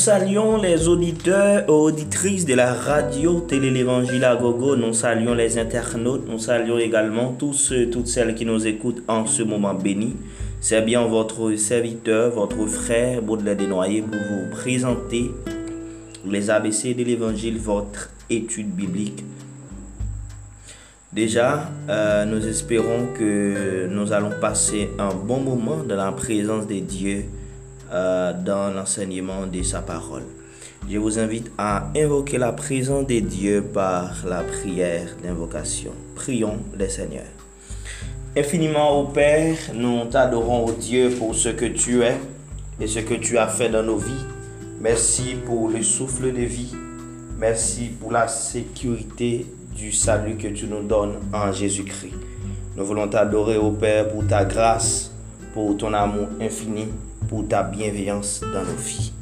saluons les auditeurs et auditrices de la radio Télé l'Évangile à Gogo. Nous saluons les internautes. Nous saluons également tous ceux, toutes celles qui nous écoutent en ce moment béni. C'est bien votre serviteur, votre frère Baudelaire Desnoyers pour vous présenter les ABC de l'Évangile, votre étude biblique. Déjà, euh, nous espérons que nous allons passer un bon moment dans la présence de Dieu euh, dans l'enseignement de sa parole. Je vous invite à invoquer la présence de Dieu par la prière d'invocation. Prions le Seigneur. Infiniment, ô Père, nous t'adorons, ô Dieu, pour ce que tu es et ce que tu as fait dans nos vies. Merci pour le souffle de vie. Merci pour la sécurité du salut que tu nous donnes en Jésus-Christ. Nous voulons t'adorer, ô Père, pour ta grâce, pour ton amour infini, pour ta bienveillance dans nos vies.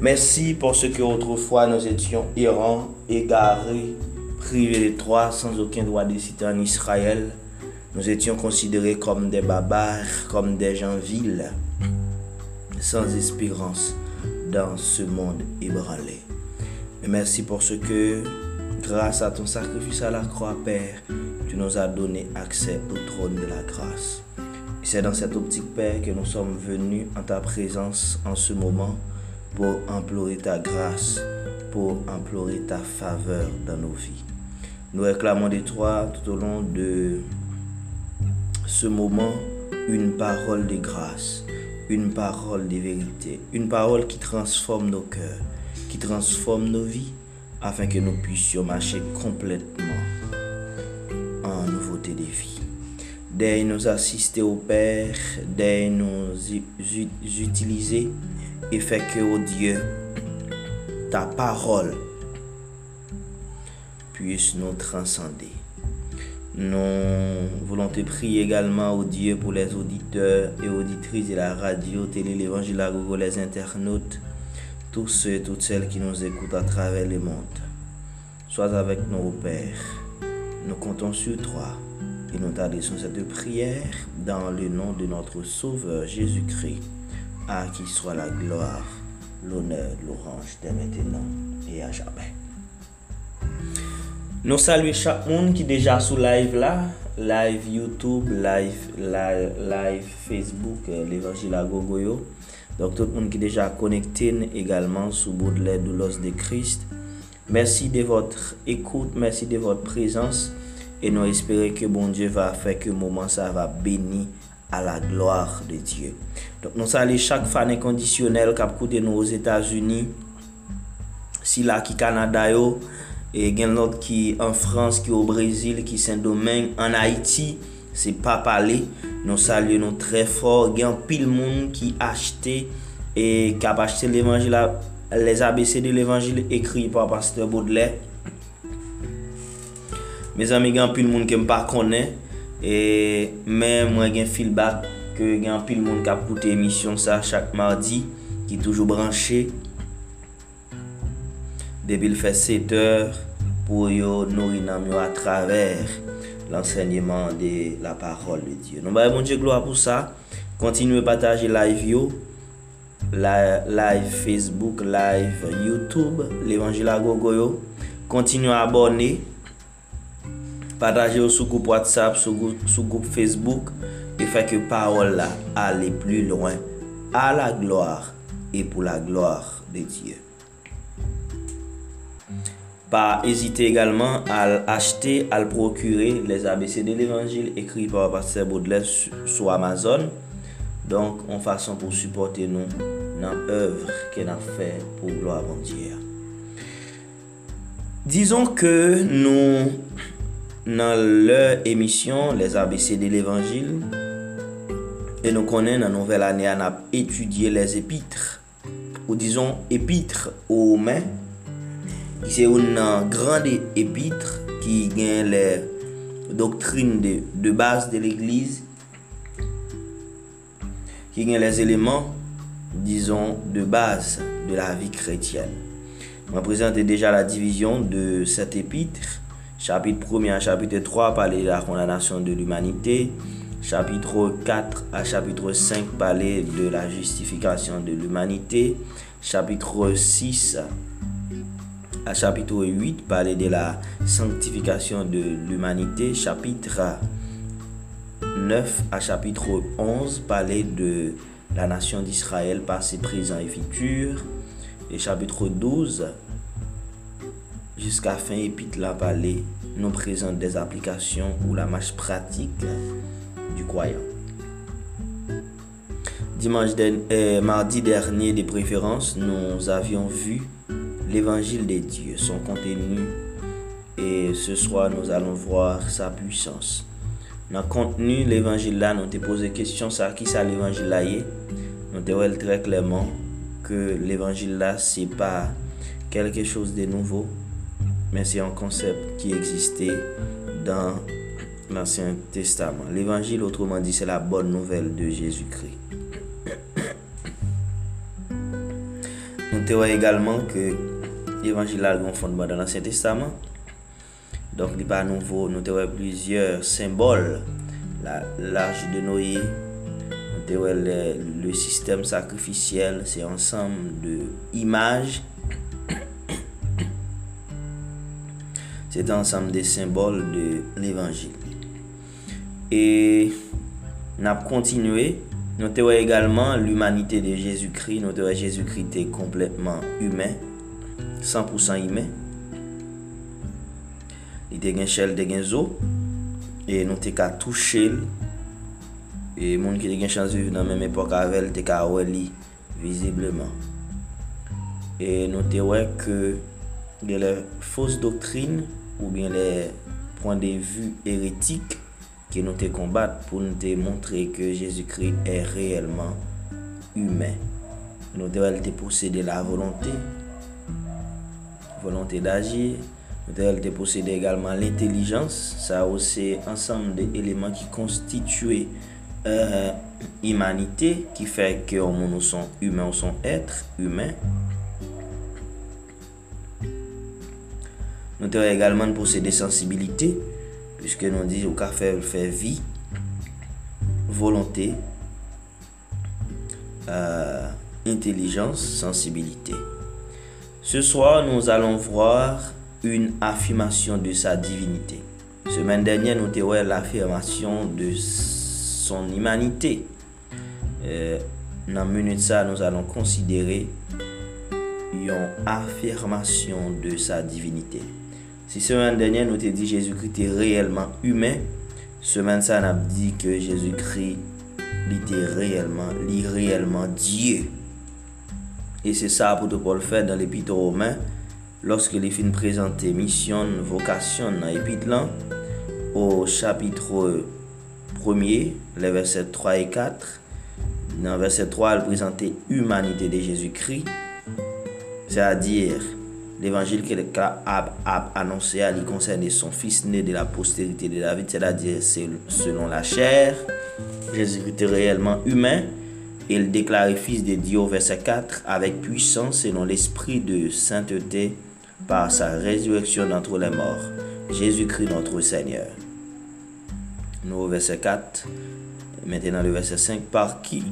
Merci pour ce que autrefois nous étions errants, égarés, privés de toi, sans aucun droit de citer en Israël. Nous étions considérés comme des barbares, comme des gens vils, sans espérance dans ce monde ébranlé. Et merci pour ce que, grâce à ton sacrifice à la croix, Père, tu nous as donné accès au trône de la grâce. C'est dans cette optique, Père, que nous sommes venus en ta présence en ce moment pour implorer ta grâce, pour implorer ta faveur dans nos vies. Nous réclamons de toi tout au long de ce moment une parole de grâce, une parole de vérité, une parole qui transforme nos cœurs, qui transforme nos vies, afin que nous puissions marcher complètement en nouveauté de vie. Daigne nous assister au Père, daigne nous utiliser et fait que, oh Dieu, ta parole puisse nous transcender. Nous voulons te prier également, au Dieu, pour les auditeurs et auditrices de la radio, télé, l'évangile à Google, les internautes, tous ceux et toutes celles qui nous écoutent à travers le monde. Sois avec nous, Père. Nous comptons sur toi et nous t'adressons cette prière dans le nom de notre Sauveur Jésus-Christ, à qui soit la gloire, l'honneur, l'orange dès maintenant et à jamais. Nous saluons chaque monde qui est déjà sous live là, live YouTube, live, live, Facebook, euh, l'évangile à Gogoyo. Donc tout le monde qui est déjà connecté également sous Baudelaire de l'os de Christ. Merci de votre écoute, merci de votre présence E nou espere ke bon Diyo va fe ke mouman sa va beni a la gloar de Diyo. Donk nou sa li chak fan inkondisyonel kap koute nou os Etats-Unis, si la ki Kanada yo, e gen lot ki an Frans, ki ou Brazil, ki Saint-Domingue, an Haiti, se pa pale, nou sa li nou tre for, gen pil moun ki achete, e kap achete l'Evangile, les ABC de l'Evangile ekri pa Pasteur Baudelaire, Me zami gen pil moun kem pa konen, e men mwen gen feedback ke gen pil moun kap koute emisyon sa chak mardi, ki toujou branche. Debil fè 7 or, pou yo nori nan myo a traver l'ensegnman de la parol de Diyo. Non ba yon moun je gloa pou sa, kontinue pataje live yo, live Facebook, live Youtube, l'Evangila Gogo yo, kontinue abone, Pataje ou sou goup WhatsApp, sou goup, sou goup Facebook, e fèk yo parol la ale plu loin a la gloar e pou la gloar de Diyo. Pa ezite egalman al achete, al prokure les ABC de l'Evangile ekri par Pasteur Baudelaire sou Amazon. Donk, an fason pou supporte nou nan evre ke nan fè pou gloa bon Diyo. Dizon ke nou... dans leur émission, les ABC de l'évangile, et nous connaissons dans la nouvelle année, on a les épîtres, ou disons épîtres aux mains c'est une grande épître qui gagne les doctrines de, base de l'Église, qui gagne les éléments, disons, de base de la vie chrétienne. Je vais présenter déjà la division de cet épître. Chapitre 1 à chapitre 3 parler de la condamnation de l'humanité. Chapitre 4 à chapitre 5 parler de la justification de l'humanité. chapitre 6 à chapitre 8 parlait de la sanctification de l'humanité. Chapitre 9 à chapitre 11 parlait de la nation d'Israël, passé, présent et futur. Et chapitre 12 jusqu'à fin épître là parler nous présente des applications ou la marche pratique du croyant. Dimanche euh, mardi dernier de préférence, nous avions vu l'évangile des dieux, son contenu et ce soir nous allons voir sa puissance. Dans le contenu l'évangile là, nous te posé question ça qui ça l'évangile là Nous te très clairement que l'évangile là c'est pas quelque chose de nouveau, mais c'est un concept qui existait dans l'Ancien Testament. L'évangile, autrement dit, c'est la bonne nouvelle de Jésus-Christ. Nous également que l'évangile a un fondement dans l'Ancien Testament. Donc, il n'est pas nouveau. Nous avons plusieurs symboles. L'âge de Noé, le, le système sacrificiel, c'est ensemble d'images c'est ensemble des symboles de l'évangile. Et n'a continué, notez également l'humanité de Jésus-Christ, notez Jésus-Christ était complètement humain, 100% humain. Il était gen chel, de gen zo, et notez qu'à toucher et moun qui était gen chance de dans même époque avec te ka visiblement. Et notez ouais que de la fausse doctrine ou bien les points de vue hérétiques qui nous te combattent pour nous te montrer que Jésus-Christ est réellement humain. Nous devons te posséder la volonté, volonté d'agir. Nous devons te posséder également l'intelligence. Ça aussi ensemble d'éléments qui constituent euh, humanité, qui fait que nous sommes humains, nous sommes êtres humains. Nous devons également posséder sensibilité, puisque nous disons qu'à faire, faire vie, volonté, euh, intelligence, sensibilité. Ce soir, nous allons voir une affirmation de sa divinité. Semaine dernière, nous avons l'affirmation de son humanité. Euh, dans minute ça, nous allons considérer une affirmation de sa divinité. Si semaine dernière nous t'ai dit Jésus-Christ est réellement humain, semaine ça n'a dit que Jésus-Christ était réellement, Dieu. Et c'est ça pour Paul faire dans l'épître romain, lorsque les films présentés mission, vocation dans l'épître au chapitre 1er, les versets 3 et 4. Dans verset 3, il présentait l'humanité de Jésus-Christ, c'est-à-dire l'évangile qu'il a, annoncé à lui concerne son fils né de la postérité de David, c'est-à-dire selon la chair. Jésus était réellement humain. Il déclarait fils de Dieu au verset 4 avec puissance selon l'esprit de sainteté par sa résurrection d'entre les morts. Jésus-Christ notre Seigneur. Nous au verset 4, maintenant le verset 5, par qui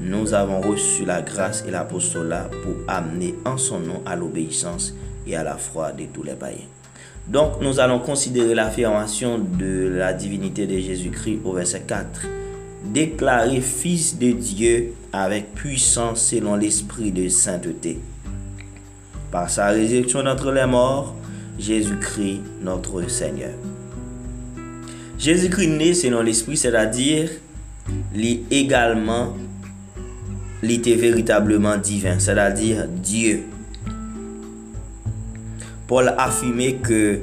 nous avons reçu la grâce et l'apostolat pour amener en son nom à l'obéissance et à la foi de tous les païens. Donc nous allons considérer l'affirmation de la divinité de Jésus-Christ au verset 4. Déclaré fils de Dieu avec puissance selon l'esprit de sainteté. Par sa résurrection d'entre les morts, Jésus-Christ notre Seigneur. Jésus-Christ né selon l'esprit, c'est-à-dire également il était véritablement divin, c'est-à-dire Dieu. Paul a affirmé que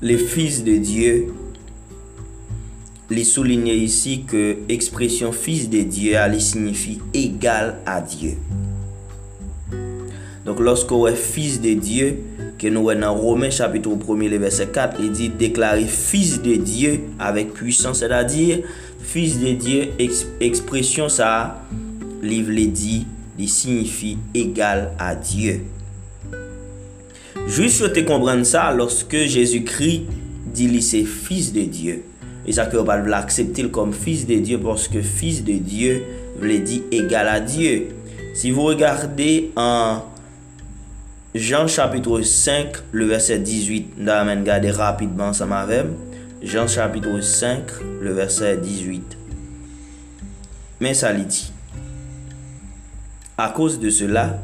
le Fils de Dieu, il souligne ici que l'expression Fils de Dieu elle signifie égal à Dieu. Donc lorsqu'on est Fils de Dieu, que nous voyons dans Romains chapitre 1 verset 4, il dit déclarer Fils de Dieu avec puissance, c'est-à-dire Fils de Dieu, expression ça, livre dit, il signifie égal à Dieu. Juste te comprendre ça, lorsque Jésus-Christ dit qu'il c'est fils de Dieu, et ça que on va l'accepter comme fils de Dieu parce que fils de Dieu veut dire égal à Dieu. Si vous regardez en Jean chapitre 5, le verset 18, nous allons regarder rapidement ça avec Jean chapitre 5, le verset 18. Mais ça dit, à cause de cela,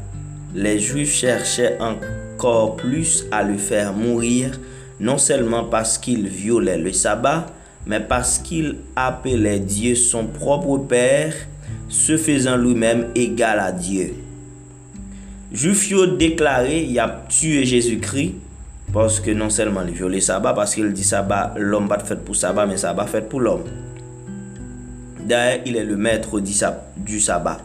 les Juifs cherchaient encore plus à le faire mourir, non seulement parce qu'il violait le sabbat, mais parce qu'il appelait Dieu son propre Père, se faisant lui-même égal à Dieu. A déclaré, il a tué Jésus-Christ, parce que non seulement il violait le sabbat, parce qu'il dit sabbat, l'homme pas fait pour sabbat, mais sabbat fait pour l'homme. D'ailleurs, il est le maître du sabbat.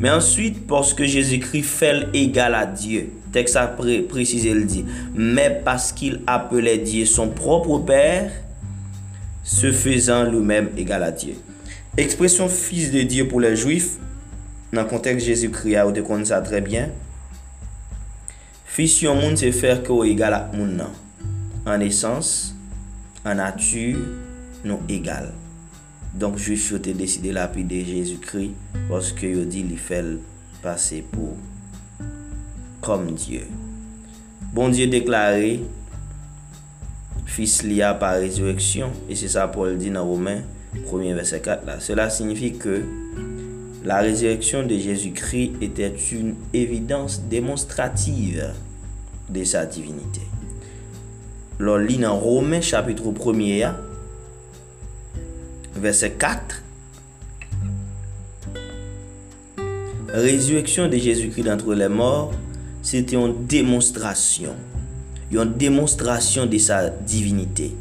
Mais ensuite, parce que Jésus-Christ fait égal à Dieu, texte a précisé, il dit, mais parce qu'il appelait Dieu son propre Père, se faisant lui-même égal à Dieu. Expression fils de Dieu pour les Juifs, dans le contexte Jésus-Christ, connaissez ça très bien. Fis yon moun se fer ke ou egal ak moun nan. An esans, an natu, nou egal. Donk jif yo te deside la pi de Jezoukri woske yo di li fel pase pou kom Diyo. Bon Diyo deklare fis li a pa rezureksyon e se sa Paul di nan Romain 1 verset 4 la. Sela signifi ke la résurrection de Jésus-Christ était une évidence démonstrative de sa divinité. Lors dans Romains chapitre 1 verset 4 Résurrection de Jésus-Christ d'entre les morts, c'était une démonstration une démonstration de sa divinité.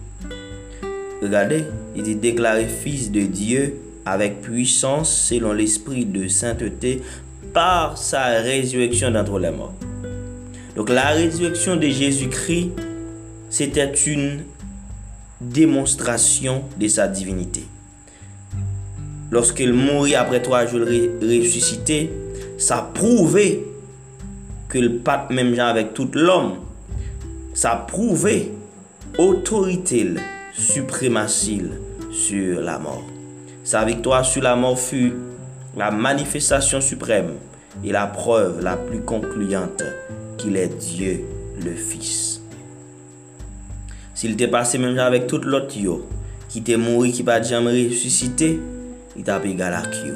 Regardez, il dit déclaré fils de Dieu avec puissance selon l'esprit de sainteté par sa résurrection d'entre les morts. Donc la résurrection de Jésus-Christ, c'était une démonstration de sa divinité. Lorsqu'il mourit après trois jours ressuscité, ça prouvait que le même genre avec tout l'homme ça prouvait autorité suprématie sur la mort. Sa victoire sur la mort fut la manifestation suprême et la preuve la plus concluante qu'il est Dieu le Fils. S'il était passé même avec tout l'autre qui était mort, qui pas jamais ressuscité, il t'a égal à qui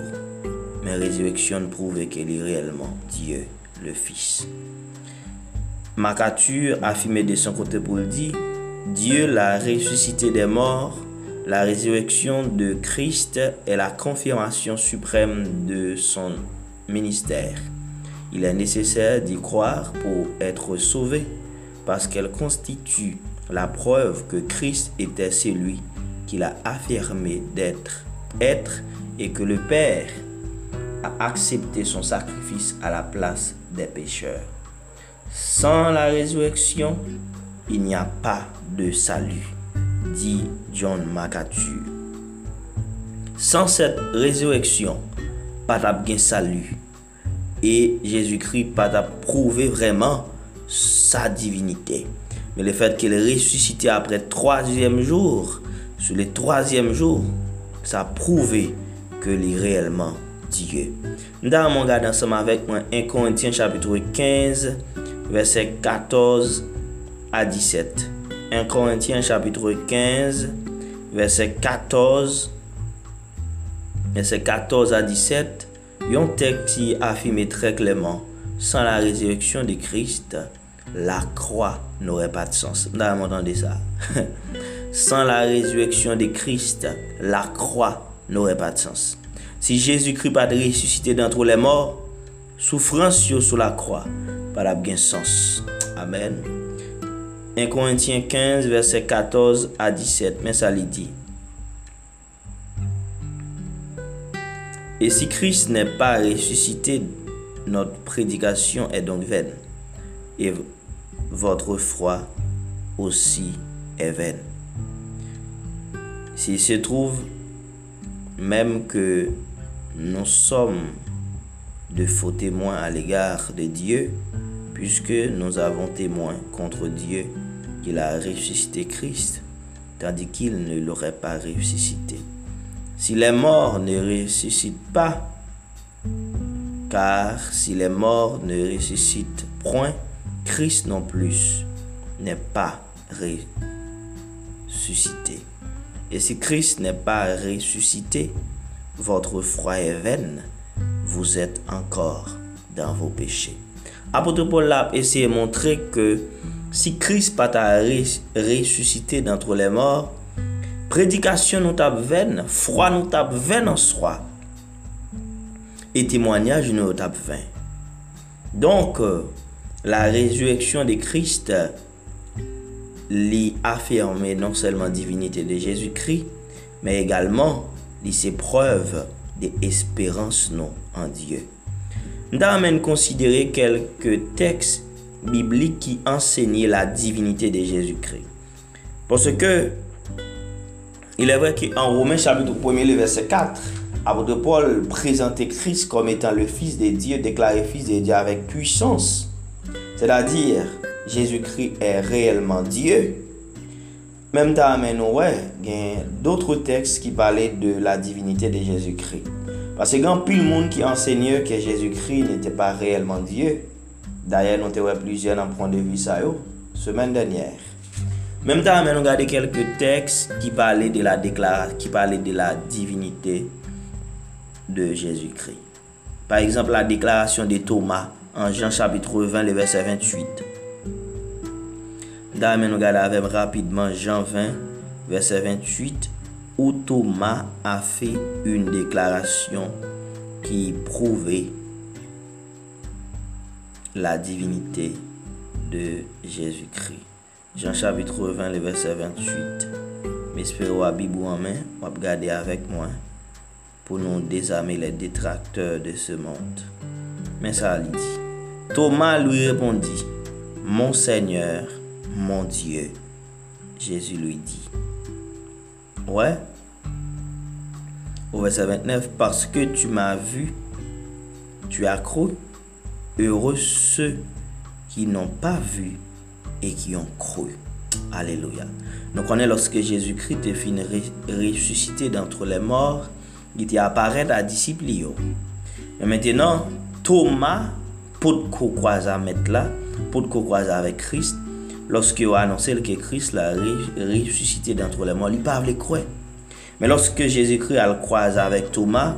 Mais résurrection prouvait qu'il est réellement Dieu le Fils. Macature affirmé de son côté pour le dire, Dieu l'a ressuscité des morts, la résurrection de Christ est la confirmation suprême de son ministère. Il est nécessaire d'y croire pour être sauvé, parce qu'elle constitue la preuve que Christ était celui qu'il a affirmé d'être, être, et que le Père a accepté son sacrifice à la place des pécheurs. Sans la résurrection, il n'y a pas de salut, di John MacArthur. San set rezureksyon, pat ap gen salu, e Jezoukri pat ap prouve vreman sa divinite. Men le fet ke le resusite apre 3e jour, sou le 3e jour, sa prouve ke li reyelman diye. Nda an man gade ansama vek mwen 1 Korintien chapitre 15, verset 14 a 17. 1 Corinthiens chapitre 15, verset 14, verset 14 à 17. Un texte qui très clairement, sans la résurrection de Christ, la croix n'aurait pas de sens. Vous entendez ça? sans la résurrection de Christ, la croix n'aurait pas de sens. Si Jésus-Christ pas ressuscité d'entre les morts, souffrance sur la croix pas bien sens. Amen. 1 Corinthiens 15, verset 14 à 17. Mais ça lui dit. Et si Christ n'est pas ressuscité, notre prédication est donc vaine. Et votre foi aussi est vaine. S'il se trouve même que nous sommes de faux témoins à l'égard de Dieu, puisque nous avons témoin contre Dieu qu'il a ressuscité Christ, tandis qu'il ne l'aurait pas ressuscité. si les morts ne ressuscitent pas, car si les morts ne ressuscitent point, Christ non plus n'est pas ressuscité. Et si Christ n'est pas ressuscité, votre foi est vaine, vous êtes encore dans vos péchés. Apôtre Paul a essayé de montrer que si Christ pas ressuscité d'entre les morts, prédication nous tape vaine, foi nous tape vaine en soi, et témoignage nous tape vain. Donc, euh, la résurrection de Christ lui affirme non seulement divinité de Jésus-Christ, mais également les preuves d'espérance non en Dieu. Nous avons considérer quelques textes bibliques qui enseignent la divinité de Jésus-Christ. Parce que il est vrai qu'en Romains chapitre 1 verset 4, apôtre Paul présentait Christ comme étant le Fils de Dieu, déclaré Fils de Dieu avec puissance. C'est-à-dire, Jésus-Christ est réellement Dieu. Même temps, il y a d'autres textes qui parlaient de la divinité de Jésus-Christ. Parce que quand plus le monde qui enseignait que Jésus-Christ n'était pas réellement Dieu, Daye nou te wè plizye nan prondevi sa yo, semen denyer. Mem ta men nou gade kelke teks ki pale de la deklara, ki pale de la divinite de Jésus-Kri. Par exemple, la deklarasyon de Thomas en Jean chapitre 20, le verset 28. Da men nou gade avem rapidman Jean 20, verset 28, ou Thomas a fe un deklarasyon ki prouve la divinité de Jésus-Christ. Jean chapitre 20, le verset 28. M'espère à Bibou en main, va regarder avec moi pour nous désarmer les détracteurs de ce monde. Mais ça lui dit. Thomas lui répondit, Mon Seigneur, mon Dieu. Jésus lui dit, Ouais. Au verset 29, parce que tu m'as vu, tu as cru. Heureux ceux qui n'ont pas vu et qui ont cru. Alléluia. Donc on est lorsque Jésus-Christ est fini ressuscité d'entre les morts, il était apparu à disciples. Mais maintenant, Thomas, pour croiser mettre là, pour croiser avec Christ, lorsque a annoncé que Christ l'a ressuscité d'entre les morts, il ne pas croire. Mais lorsque Jésus-Christ a le croisé avec Thomas,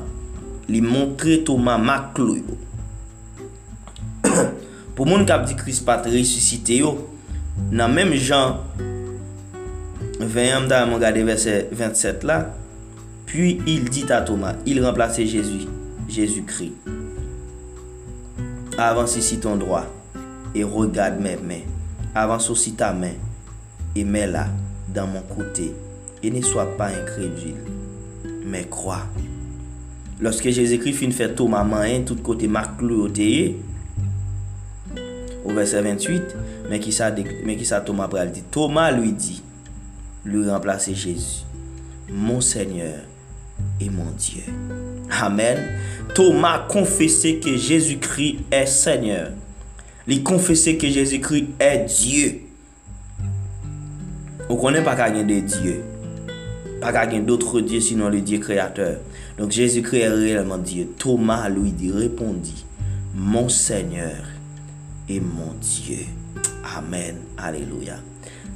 il montrait Thomas ma pou moun kap di kris pat resusite yo, nan menm jan, 20 amda moun gade verse 27 la, puis il dit a Thomas, il remplace Jésus, Jésus-Christ. Avance si ton droit, et regarde mes mains. Avance aussi ta main, et mets-la dans mon côté, et ne sois pas incrédule, mais crois. Lorsque Jésus-Christ fin fait Thomas main, tout côté Marc Louis au verset 28, mais qui ça, mais qui ça Thomas dit Thomas lui dit, lui remplacer Jésus, mon Seigneur et mon Dieu. Amen. Thomas confessait que Jésus-Christ est Seigneur il confessait que Jésus-Christ est Dieu. On connaît pas a des dieux. Pas qu'il y a d'autres dieux sinon le Dieu créateur. Donc Jésus-Christ est réellement Dieu. Thomas lui dit, répondit, mon Seigneur et mon Dieu. Amen. Alléluia.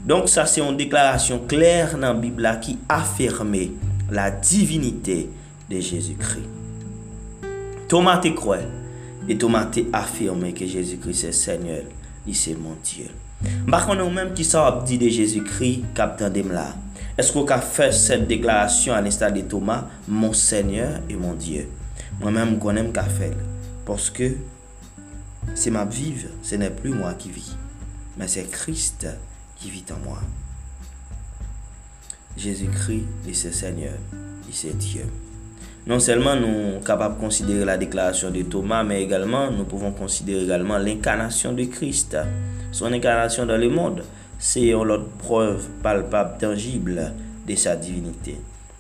Donc ça c'est une déclaration claire dans la Bible qui affirmait la divinité de Jésus-Christ. Thomas te croit. Et Thomas a affirmé que Jésus-Christ est Seigneur. Il c'est mon Dieu. Par contre, nous-mêmes qui sommes dit de Jésus-Christ, captain là. Est-ce qu'on a fait cette déclaration à l'instar de Thomas, mon Seigneur et mon Dieu? Moi-même, je connais faire. Parce que c'est ma vie, ce n'est plus moi qui vis, mais c'est Christ qui vit en moi. Jésus-Christ, il c'est Seigneur, il c'est Dieu. Non seulement nous sommes capables de considérer la déclaration de Thomas, mais également nous pouvons considérer également l'incarnation de Christ. Son incarnation dans le monde, c'est une autre preuve palpable, tangible de sa divinité.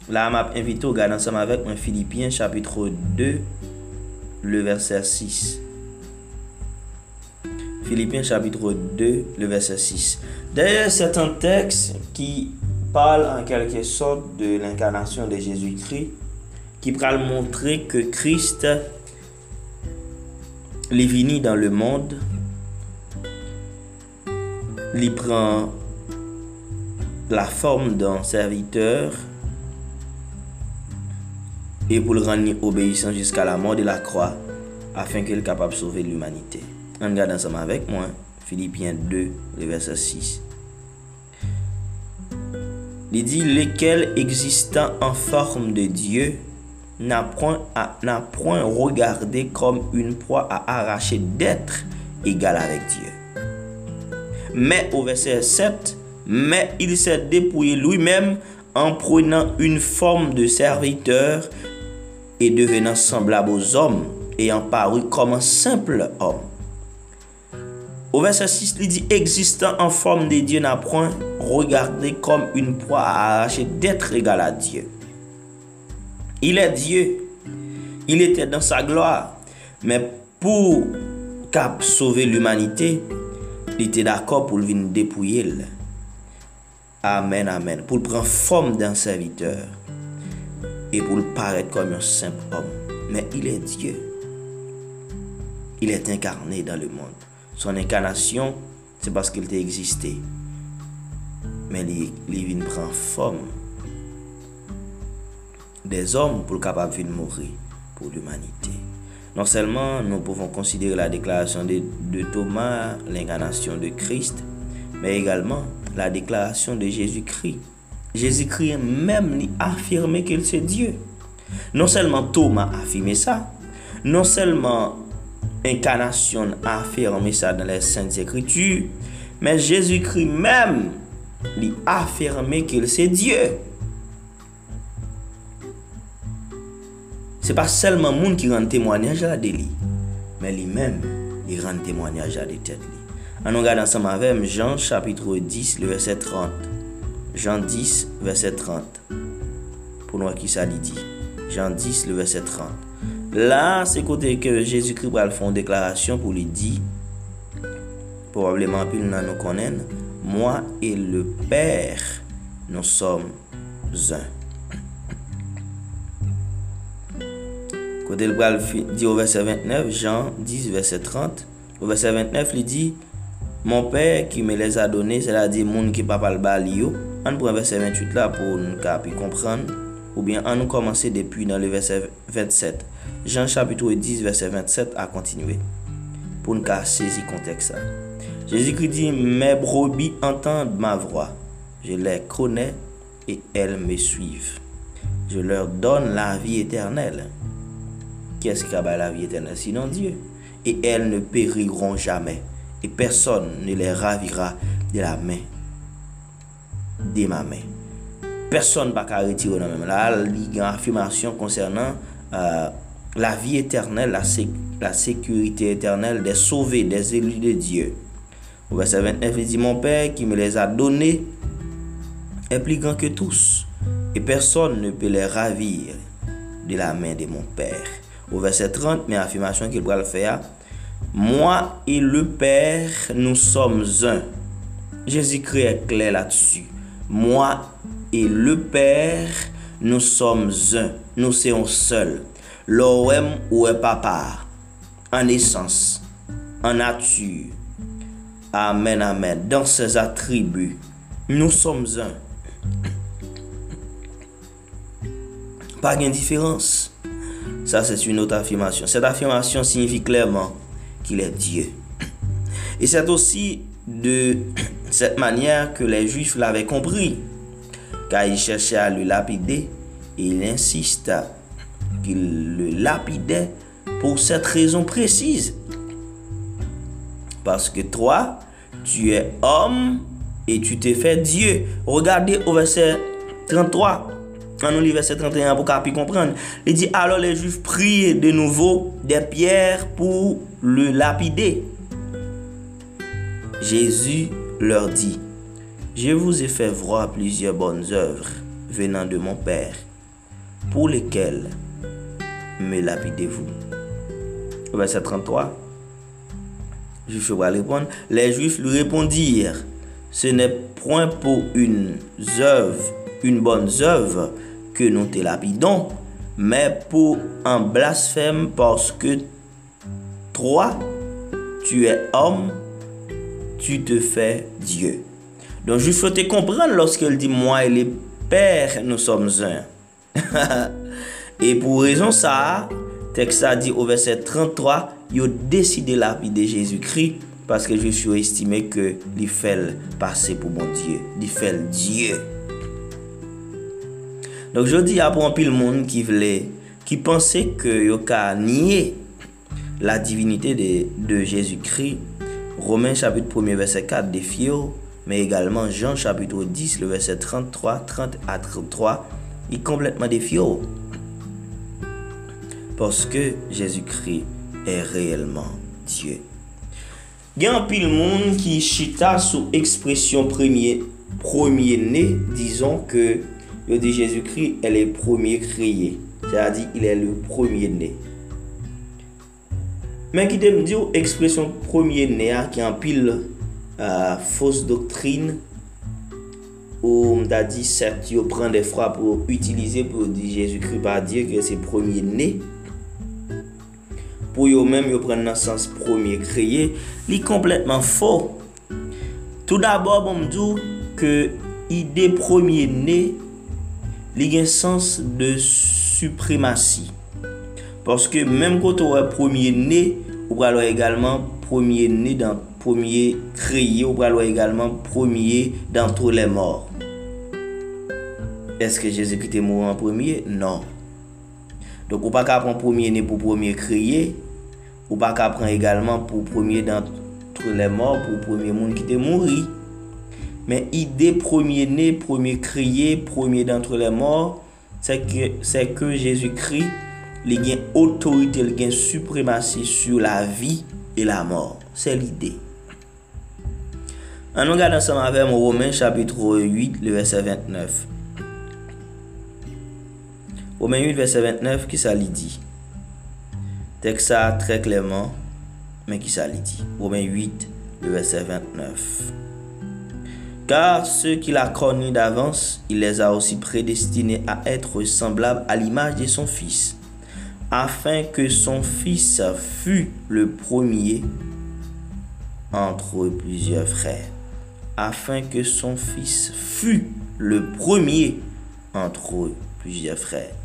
Là, je invite à regarder ensemble avec moi Philippiens chapitre 2, le verset 6. Philippiens chapitre 2, le verset 6. D'ailleurs, c'est un texte qui parle en quelque sorte de l'incarnation de Jésus-Christ qui va montrer que Christ est venu dans le monde, il prend la forme d'un serviteur et pour le rendre obéissant jusqu'à la mort de la croix afin qu'il soit capable de sauver l'humanité. Regarde ensemble avec moi Philippiens 2, le verset 6. Il dit, lequel existant en forme de Dieu n'a point, point regardé comme une proie à arracher d'être égal avec Dieu. Mais au verset 7, mais il s'est dépouillé lui-même en prenant une forme de serviteur et devenant semblable aux hommes, ayant paru comme un simple homme. Au verset 6, il dit Existant en forme de Dieu n'a point regardé comme une proie à arracher d'être égal à Dieu. Il est Dieu. Il était dans sa gloire. Mais pour cap sauver l'humanité, il était d'accord pour venir dépouiller. Amen, amen. Pour prendre forme d'un serviteur et pour paraître comme un simple homme. Mais il est Dieu. Il est incarné dans le monde. Son incarnation, c'est parce qu'il a existé. Mais il, prendre forme des hommes pour capable de mourir pour l'humanité. Non seulement nous pouvons considérer la déclaration de, Thomas, l'incarnation de Christ, mais également la déclaration de Jésus-Christ. Jésus-Christ même affirmé qu'il c'est Dieu. Non seulement Thomas a affirmé ça, non seulement inkarnasyon aferme sa dan les saintes ekritu, men Jezoukri mem li aferme ke se Diyo. Se pa selman moun ki ran temwanyaj la de li, men li mem li ran temwanyaj la de tet li. Anon gade ansam avem, Jean chapitre 10, le verset 30. Jean 10, verset 30. Pou nou akisa li di. Jean 10, le verset 30. La, se kote ke Jezu Krib al fon deklarasyon pou li di, probableman pil nan nou konen, Moi et le Père, nou som zan. Kote l bral di ou verset 29, Jean 10 verset 30, ou verset 29 li di, Mon Père ki me les a donné, se la di moun ki papal bal yo, an pou verset 28 la pou nou ka pi kompran, ou bien an nou komanse depi nan le verset 27. Jean chapitre 10, verset 27 à continuer. Pour nous saisir contexte. Jésus-Christ dit, mes brebis entendent ma voix. Je les connais et elles me suivent. Je leur donne la vie éternelle. Qu'est-ce qui a la vie éternelle sinon Dieu? Et elles ne périront jamais. Et personne ne les ravira de la main. De ma main. Personne ne va retirer la même. Là, il y a une affirmation concernant euh, la vie éternelle, la, la, sécurité éternelle des sauvés, des élus de Dieu. Au verset 29, il dit Mon Père qui me les a donnés est plus grand que tous, et personne ne peut les ravir de la main de mon Père. Au verset 30, mais affirmation qu'il va le faire moi et le Père, nous sommes un. Jésus-Christ est clair là-dessus. Moi et le Père, nous sommes un. Nous sommes seuls. L'OM ou est papa, en essence, en nature. Amen, amen. Dans ses attributs, nous sommes un. Pas d'indifférence. Ça, c'est une autre affirmation. Cette affirmation signifie clairement qu'il est Dieu. Et c'est aussi de cette manière que les Juifs l'avaient compris, car ils cherchaient à le lapider et il insiste qu'il le lapidait pour cette raison précise. Parce que toi, tu es homme et tu t'es fait Dieu. Regardez au verset 33. On nous verset 31 pour qu'on puisse comprendre. Il dit alors les Juifs prient de nouveau des pierres pour le lapider. Jésus leur dit, je vous ai fait voir plusieurs bonnes œuvres venant de mon Père, pour lesquelles me lapidez-vous. Verset 33. Juif va répondre. Les Juifs lui répondirent, ce n'est point pour une œuvre, une bonne œuvre que nous te lapidons, mais pour un blasphème parce que toi, tu es homme, tu te fais Dieu. Donc, je te comprendre lorsqu'il dit moi et les pères, nous sommes un. E pou rezon sa, teksa di ou verset 33, yo deside la pi de Jezoukri, paske jif yo estime ke li fel pase pou bon Diyo, li fel Diyo. Donk jodi apon pil moun ki vle, ki pense ke yo ka nye la divinite de, de Jezoukri, Romain chapit 1 verset 4 defi yo, men egalman Jean chapit 10 verset 33, 30 a 33, yi kompletman defi yo. Parce que Jésus-Christ est réellement Dieu. Il y a un pile monde qui chita sous expression premier, premier né, disons que le dit Jésus-Christ est le premier créé. C'est-à-dire il est le premier né. Mais qui me dit expression premier né hein, qui est un pile euh, fausse doctrine ou m'a dit certes, il prend des fois pour utiliser pour dire Jésus-Christ par dire que c'est premier pou yo menm yo pren nan sens promye kreye, li kompletman fo. Tout d'abord, bon mdou, ke ide promye ne, li gen sens de supremasi. Paske menm koto wè promye ne, ou pralwa egalman promye ne dan promye kreye, ou pralwa egalman promye dan tou le mor. Eske Jezekite mou an promye? Non. Donk ou pa ka pran promye ne pou promye kreye, Ou pa ka pran egalman pou premier dantre le mor, pou premier moun ki te mouri. Men ide premier ne, premier kriye, premier dantre le mor, se ke, ke Jezu kri, li gen otorite, li gen supremasi sur la vi e la mor. Se l'ide. An nou gade ansam avèm Romain chapitre 8, le verset 29. Romain 8, verset 29, ki sa li di? Texte ça très clairement, mais qui ça lui dit Romains 8, le verset 29. Car ceux qu'il a connus d'avance, il les a aussi prédestinés à être semblables à l'image de son Fils, afin que son Fils fût le premier entre plusieurs frères. Afin que son Fils fût le premier entre plusieurs frères.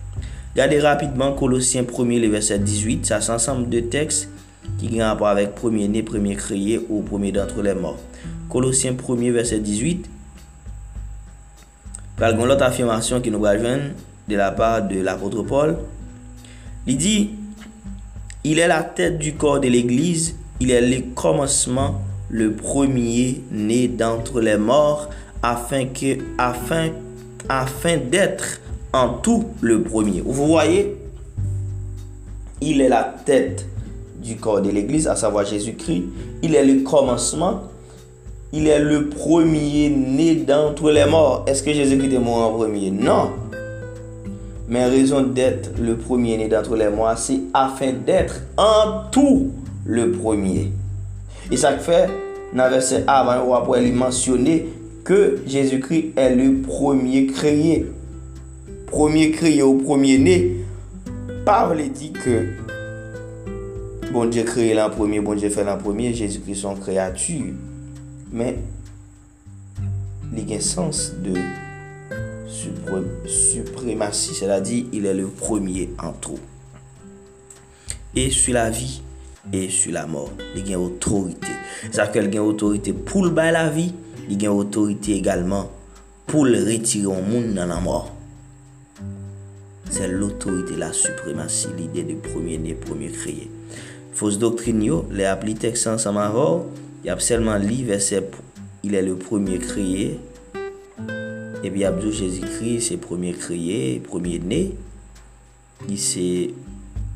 Regardez rapidement Colossiens 1 le verset 18. Ça, c'est ensemble de textes qui ont rapport avec premier né, premier créé ou premier d'entre les morts. Colossiens 1 verset 18. Par l'autre affirmation qui nous va de la part de l'apôtre Paul. Il dit, il est la tête du corps de l'Église, il est le commencement, le premier né d'entre les morts, afin d'être tout le premier. Vous voyez, il est la tête du corps de l'Église, à savoir Jésus-Christ. Il est le commencement. Il est le premier né d'entre les morts. Est-ce que Jésus-Christ est mort en premier? Non. Mais raison d'être le premier né d'entre les morts, c'est afin d'être en tout le premier. Et ça fait, dans verset avant ou après, il mentionner que Jésus-Christ est le premier créé premier créé au premier né, parle dit que bon Dieu créé l'an premier, bon Dieu fait l'an premier, Jésus-Christ son créature. Mais il y a un sens de suprématie, c'est-à-dire il est le premier en tout. Et sur la vie et sur la mort, il y a autorité. C'est-à-dire qu'il a autorité pour le la vie, il y a autorité également pour le retirer au monde dans la mort c'est l'autorité, la suprématie, l'idée de premier né, premier créé. Fausse doctrine, yo, les appli texte ensemble avant, il y a seulement li verset, il est le premier créé, et puis Abdou Jésus-Christ, c'est premier créé, premier né, il c'est,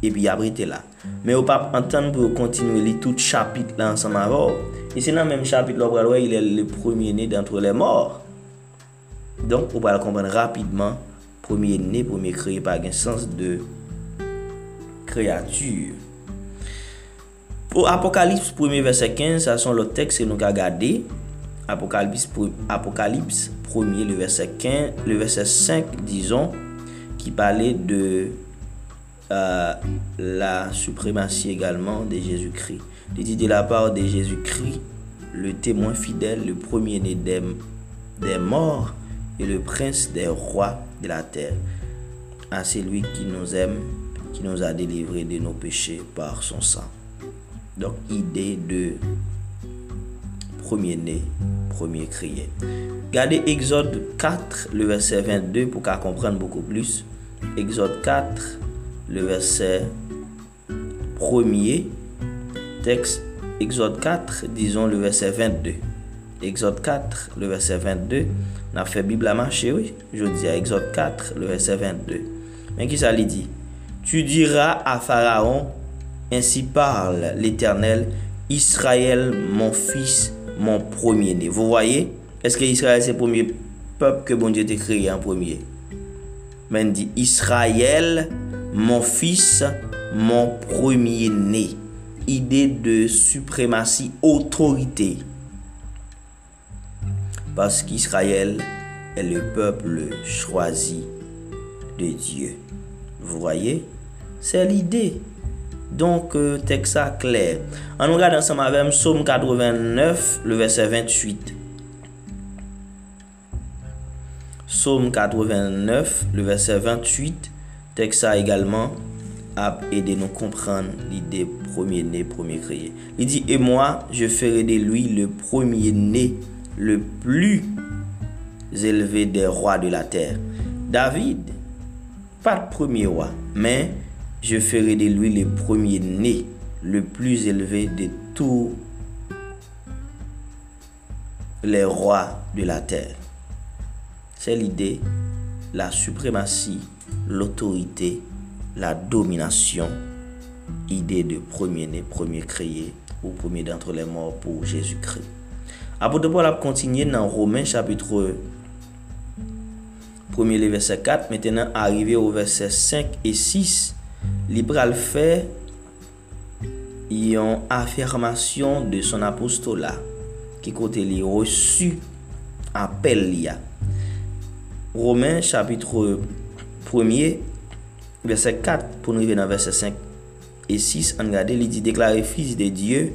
et puis abrité là. Mais au pas entendre pour continuer li tout chapitre là ensemble avant. Et c'est dans le même chapitre là, il est le premier né d'entre les morts. Donc, on va le comprendre rapidement premier né, premier créé par un sens de créature. Pour Apocalypse 1 verset 15, ça sont le texte que nous avons regardé. Apocalypse, Apocalypse 1 le verset 15, le verset 5, disons, qui parlait de euh, la suprématie également de Jésus-Christ. Il dit de la part de Jésus-Christ, le témoin fidèle, le premier-né des, des morts et le prince des rois de la terre. À celui qui nous aime, qui nous a délivrés de nos péchés par son sang. Donc, idée de premier-né, premier crié. Gardez Exode 4, le verset 22 pour qu'à comprendre beaucoup plus. Exode 4, le verset premier, texte Exode 4, disons le verset 22. Exode 4, le verset 22. On a fait Bible à marcher, oui. Je dis à Exode 4, le verset 22. Mais qui ça lui dit? Tu diras à Pharaon, ainsi parle l'Éternel, Israël, mon fils, mon premier-né. Vous voyez? Est-ce que Israël, c'est le premier peuple que bon Dieu a créé en premier? Mais il dit Israël, mon fils, mon premier-né. Idée de suprématie, autorité. Parce qu'Israël est le peuple choisi de Dieu. Vous voyez? C'est l'idée. Donc, euh, texte ça clair. On regarde ensemble avec Psaume 89, le verset 28. Psaume 89, le verset 28. Texte également a aidé nous comprendre l'idée premier-né, premier créé. Il dit, et moi, je ferai de lui le premier-né, le plus élevé des rois de la terre. David, pas le premier roi, mais je ferai de lui le premier-né, le plus élevé de tous les rois de la terre. C'est l'idée, la suprématie, l'autorité, la domination, idée de premier-né, premier créé ou premier d'entre les morts pour Jésus-Christ. Apote Paul ap kontinye nan Romain chapitre 1 le verset 4, metenan arrive ou verset 5 et 6, li pral fè yon afirmasyon de son apostola ki kote li resu apel li a. Romain chapitre 1 verset 4 pou nou ve nan verset 5 et 6 an gade li di deklare fils de Diyo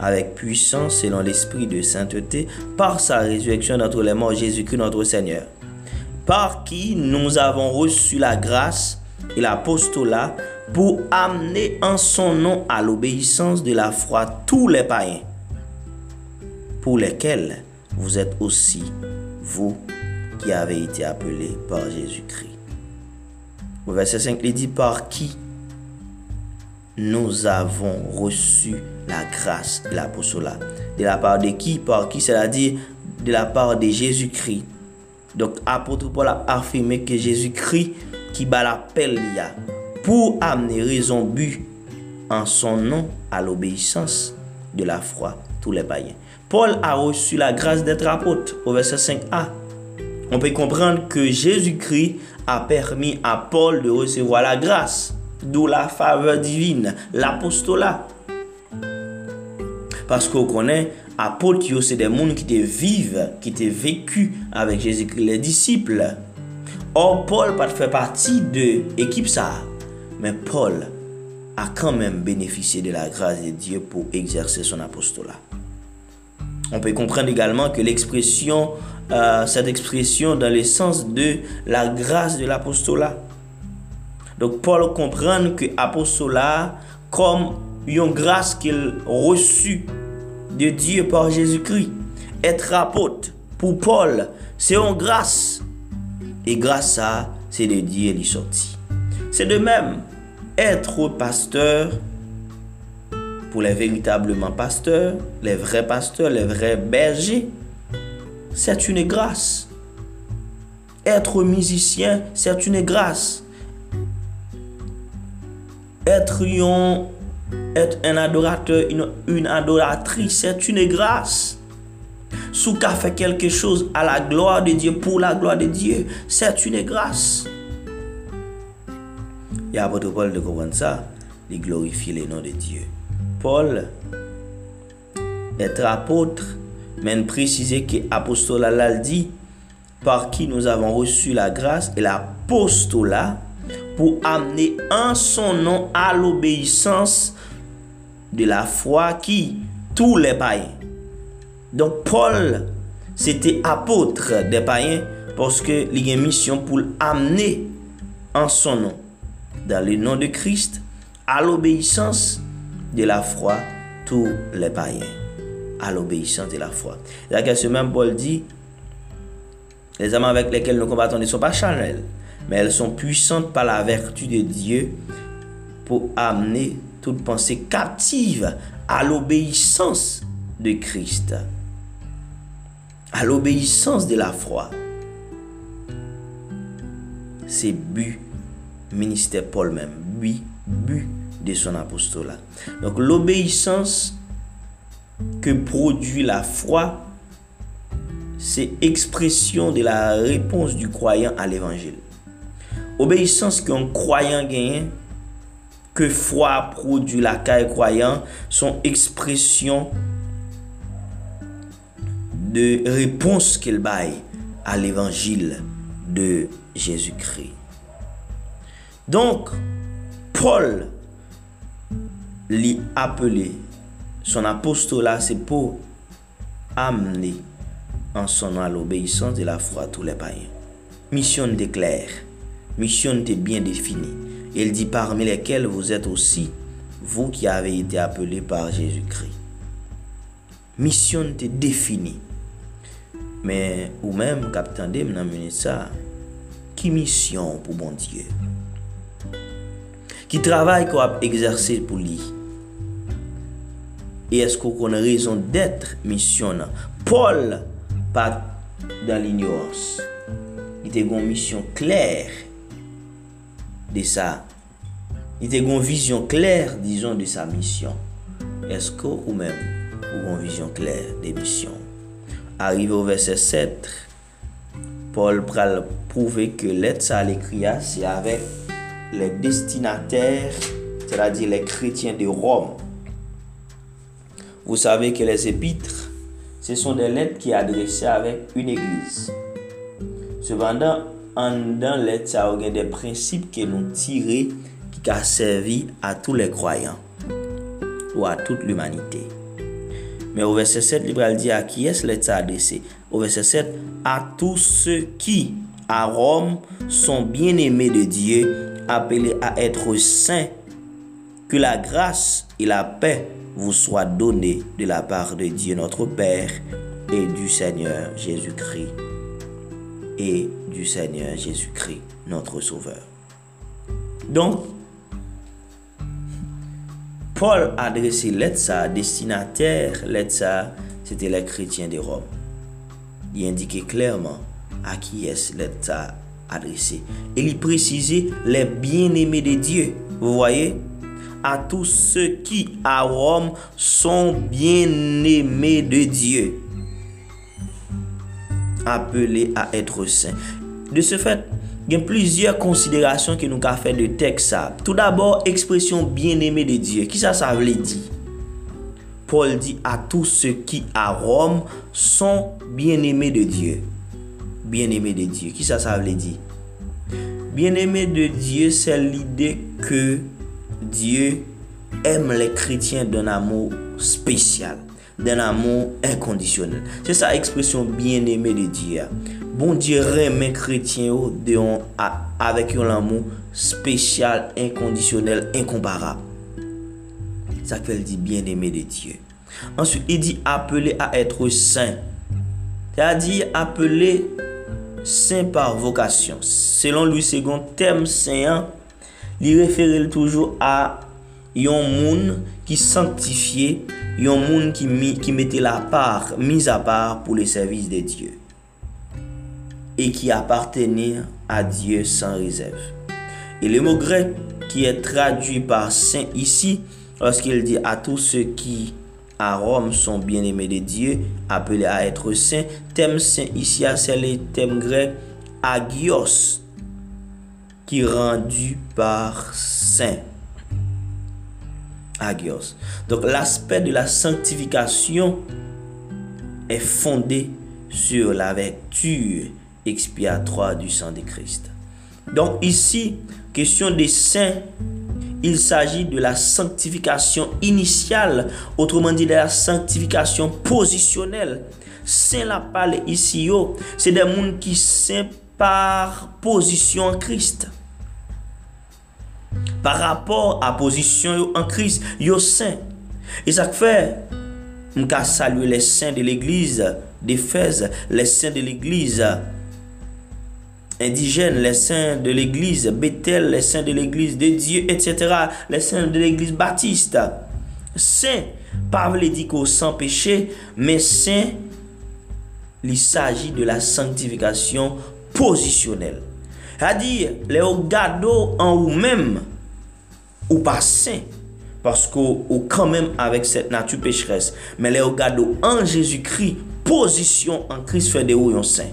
avec puissance selon l'esprit de sainteté par sa résurrection d'entre les morts Jésus-Christ notre Seigneur par qui nous avons reçu la grâce et l'apostolat pour amener en son nom à l'obéissance de la foi tous les païens, pour lesquels vous êtes aussi, vous qui avez été appelés par Jésus-Christ. Au verset 5, il dit par qui nous avons reçu la grâce et l'apostolat. De la part de qui? Par qui? C'est-à-dire de la part de Jésus-Christ. Donc, apôtre Paul a affirmé que Jésus-Christ qui bat l'appel pour amener raison but en son nom à l'obéissance de la foi tous les païens. Paul a reçu la grâce d'être apôtre au verset 5a. On peut comprendre que Jésus-Christ a permis à Paul de recevoir la grâce, d'où la faveur divine, l'apostolat. Parce qu'on connaît, apôtre, c'est des gens qui te vivent, qui te vécu avec Jésus-Christ, les disciples. Or, Paul fait partie de l'équipe ça. Mais Paul a quand même bénéficié de la grâce de Dieu pour exercer son apostolat. On peut comprendre également que l'expression, euh, cette expression dans le sens de la grâce de l'apostolat. Donc Paul comprend que l'apostolat comme une grâce qu'il reçu de Dieu par Jésus-Christ. Être apôtre pour Paul, c'est une grâce et grâce à c'est de Dieu qui sorti. C'est de même, être pasteur, pour les véritablement pasteurs, les vrais pasteurs, les vrais bergers, c'est une grâce. Être musicien, c'est une grâce. Être un, être un adorateur, une, une adoratrice, c'est une grâce. Sous qu'a fait quelque chose à la gloire de Dieu, pour la gloire de Dieu, c'est une grâce. Et apôtre Paul de comprendre ça, il glorifie le nom de Dieu. Paul, être apôtre, mais préciser que l'apostolat l'a dit, par qui nous avons reçu la grâce et l'apostolat, pour amener en son nom à l'obéissance de la foi qui tous les païens. Donc Paul, c'était apôtre des païens parce que il y a une mission pour amener en son nom, dans le nom de Christ, à l'obéissance de la foi tous les païens. À l'obéissance de la foi. Et ce même Paul dit, les âmes avec lesquelles nous combattons ne sont pas charnelles, mais elles sont puissantes par la vertu de Dieu pour amener toute pensée captive à l'obéissance de Christ, à l'obéissance de la foi. C'est but ministère Paul même, but, but de son apostolat. Donc l'obéissance que produit la foi, c'est expression de la réponse du croyant à l'évangile. Obéissance qu'un croyant gagne, que foi produit la caille croyant, sont expression de réponse qu'il baille à l'évangile de Jésus-Christ. Donc, Paul l'y appelé, son apostolat, c'est pour amener en son nom à l'obéissance de la foi à tous les païens. Mission de mission de bien définie. Il dit, parmi lesquels vous êtes aussi, vous qui avez été appelés par Jésus-Christ. Mission était définie. Mais ou même, capitaine de m'amener ça, qui mission pour mon Dieu? Qui travail qu'on a exercé pour lui? Et est-ce qu'on a raison d'être mission? Paul pas dans l'ignorance. Il te une mission claire. De ça. Il a une vision claire, disons, de sa mission. Est-ce que ou même ou une vision claire des missions? Arrivé au verset 7, Paul pral prouver que l'aide ça l'écrit c'est avec les destinataires, c'est-à-dire les chrétiens de Rome. Vous savez que les épîtres, ce sont des lettres qui sont adressées avec une église. Cependant, en dans lettres, ça a des principes qui nous tirés, qui ont servi à tous les croyants ou à toute l'humanité. Mais au verset 7, il dit à qui est-ce lettre adressée Au verset 7, à tous ceux qui, à Rome, sont bien-aimés de Dieu, appelés à être saints, que la grâce et la paix vous soit donné de la part de Dieu notre Père et du Seigneur Jésus-Christ. Et du Seigneur Jésus-Christ, notre Sauveur. Donc, Paul a adressé l'aide sa destinataire, ça, c'était les chrétiens de Rome. Il indiquait clairement à qui est ça adressé. Et il précisait les bien-aimés de Dieu. Vous voyez? À tous ceux qui à Rome sont bien-aimés de Dieu, appelés à être saints. De se fèt, gen plizye konsiderasyon ki nou ka fè de tek sa. Tout d'abord, ekspresyon bien eme de Diyo. Ki sa sa vle di? Paul di a tout se ki a Rome son bien eme de Diyo. Bien eme de Diyo. Ki sa sa vle di? Bien eme de Diyo se l'ide ke Diyo eme le kretyen d'un amou spesyal. d'un amour inconditionnel. C'est ça l'expression bien-aimé de Dieu. Bon Dieu aime les chrétiens avec un amour spécial, inconditionnel, incomparable. Ça fait dit bien-aimé de Dieu. Ensuite, il dit appelé à être saint. C'est-à-dire appelé saint par vocation. Selon Louis II, thème saint li refere toujours a yon moun ki sanctifiye, yon moun ki mette la part, mise a part pou le servis de Dieu. Et ki appartenir a Dieu sans réserve. Et le mot grec qui est traduit par saint ici, lorsqu'il dit à tous ceux qui à Rome sont bien-aimés de Dieu, appelés à être saints, thème saint ici, c'est le thème grec agios, qui rendu par saint. Agios. Donc l'aspect de la sanctification est fondé sur la vertu expiatoire du sang de Christ. Donc ici, question des saints, il s'agit de la sanctification initiale, autrement dit de la sanctification positionnelle. Saint la parle ici, c'est des gens qui sont par position en Christ. Par rapport à position en Christ, yo saint. Et ça fait, je saluer les saints de l'église d'Éphèse, les saints de l'église indigènes, les saints de l'église Bethel, les saints de l'église de Dieu, etc. Les saints de l'église baptiste. Saint, pas dit sans péché, mais saint, il s'agit de la sanctification positionnelle. C'est-à-dire, les gado en vous-même, ou pas saint, parce qu'on quand même avec cette nature pécheresse, mais les gado en Jésus-Christ, position en Christ fait de vous saint.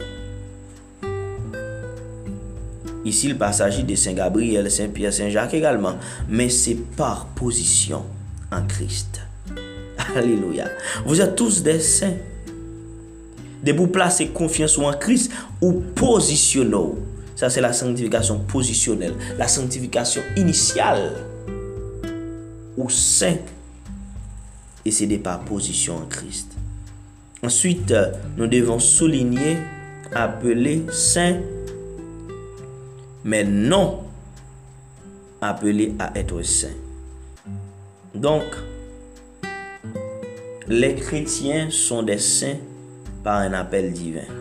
Ici, il s'agit de Saint Gabriel, Saint Pierre, Saint Jacques également. Mais c'est par position en Christ. Alléluia. Vous êtes tous des saints. De vous placer confiance en Christ ou positionnez Ça, c'est la sanctification positionnelle. La sanctification initiale. Ou saint. Et c'est de par position en Christ. Ensuite, nous devons souligner, appeler saint mais non appelé à être saint. Donc, les chrétiens sont des saints par un appel divin.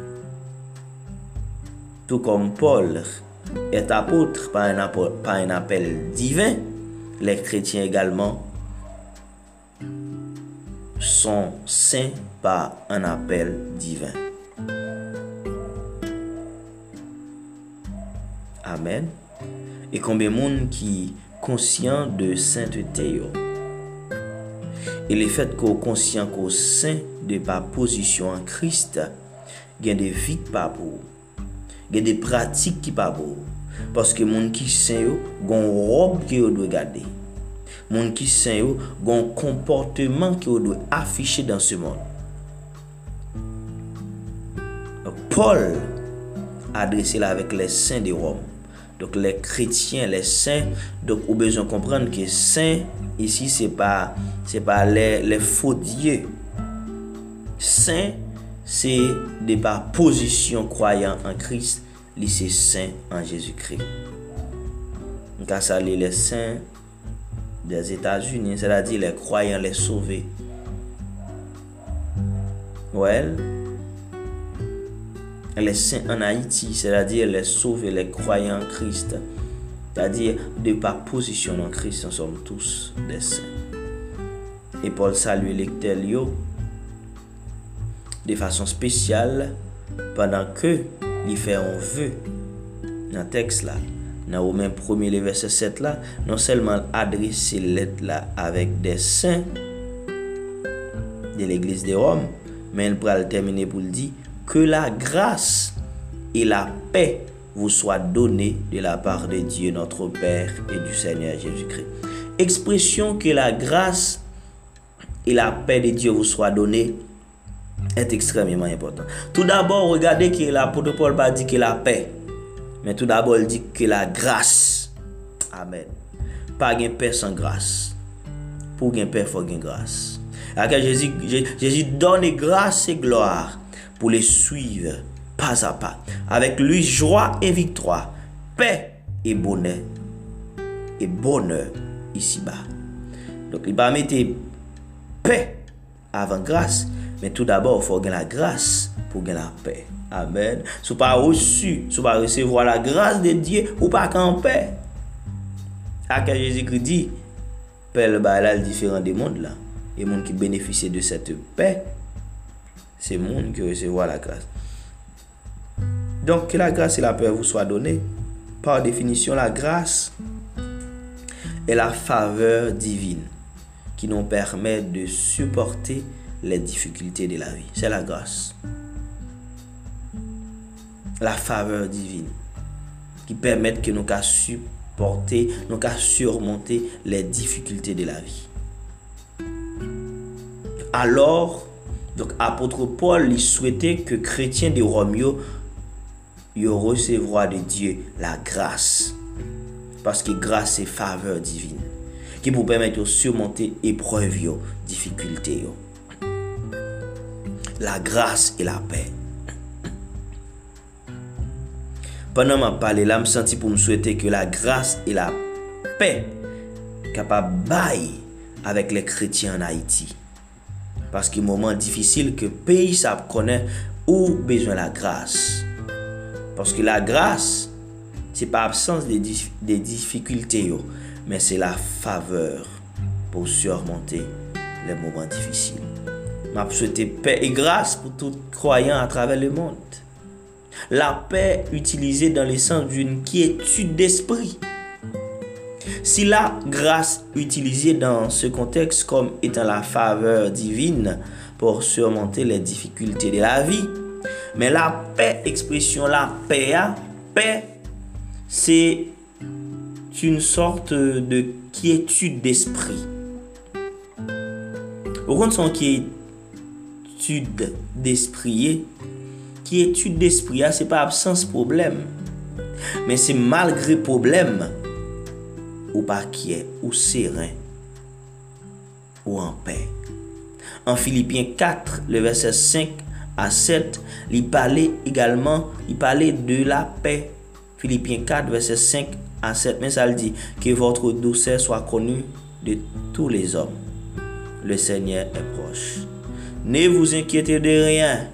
Tout comme Paul est apôtre par un appel divin, les chrétiens également sont saints par un appel divin. Mohamed e konbe moun ki konsyant de saintete yo. E le fet ko konsyant ko saint de pa posisyon an Christ gen de vit pa pou. Gen de pratik ki pa pou. Paske moun ki saint yo gon rob ki yo dwe gade. Moun ki saint yo gon komporteman ki yo dwe afishe dan se moun. Paul adrese la vek le saint de Rome. Donc les chrétiens, les saints, donc on besoin comprendre que saint ici c'est pas c'est pas les, faux dieux. Saint c'est de par position croyant en Christ, c'est saint en Jésus-Christ. Donc ça les saints des États-Unis, c'est-à-dire les croyants, les sauvés. Well, les saints en Haïti, c'est-à-dire les sauvés, les croyants en Christ. C'est-à-dire, de par position en Christ, nous sommes tous des saints. Et Paul salue l'Ectelio de façon spéciale pendant que il fait un vœu dans texte là. Dans Romains 1er, le verset 7 là, non seulement adresser l'aide là avec des saints de l'église de Rome, mais il pourra le terminer pour le dire que la grâce et la paix vous soient données de la part de Dieu notre Père et du Seigneur Jésus-Christ. Expression que la grâce et la paix de Dieu vous soient données est extrêmement important. Tout d'abord, regardez que l'apôtre Paul pas dit que la paix, mais tout d'abord il dit que la grâce. Amen. Pas de paix sans grâce. Pour gagner paix, il faut gagner grâce. Jésus donne grâce et gloire pour les suivre pas à pas. Avec lui, joie et victoire, paix et bonheur. Et bonheur ici-bas. Donc, il va mettre paix avant grâce. Mais tout d'abord, il faut gagner la grâce pour gagner la paix. Amen. Si vous pas reçu, si vous pas la grâce de Dieu, ou pas qu'en paix. À que Jésus-Christ dit, paix le différent des mondes là. Et gens qui bénéficient de cette paix, c'est le monde qui recevoir la grâce. Donc, que la grâce et la paix vous soient données. Par définition, la grâce est la faveur divine qui nous permet de supporter les difficultés de la vie. C'est la grâce. La faveur divine qui permet que nous puissions supporter, nous surmonter les difficultés de la vie. Alors, Donk apotre Paul li souwete ke kretyen de Rome yo yo resevwa de Diyo la grase. Paske grase se faveur divin. Ki pou pwemet yo surmonte epreuve yo, difikulte yo. La grase e la pey. Panan man pale la, m senti pou m souwete ke la grase e la pey kapab baye avèk le kretyen en Haiti. Parce qu'il y a un moment difficile que le pays ça connaît ou besoin de la grâce. Parce que la grâce, c'est pas absence des, des difficultés, mais c'est la faveur pour surmonter les moments difficiles. M'a souhaité paix et grâce pour tout croyant à travers le monde. La paix utilisée dans le sens d'une quiétude d'esprit. Si la grâce utilisée dans ce contexte comme étant la faveur divine pour surmonter les difficultés de la vie, mais la paix, expression la paix, paix, c'est une sorte de quiétude d'esprit. Au compte son quiétude d'esprit, quiétude d'esprit, c'est pas absence problème, mais c'est malgré problème ou pas quiet, ou serein, ou en paix. En Philippiens 4, le verset 5 à 7, il parlait également, il parlait de la paix. Philippiens 4, verset 5 à 7, mais ça le dit, que votre douceur soit connue de tous les hommes. Le Seigneur est proche. Ne vous inquiétez de rien.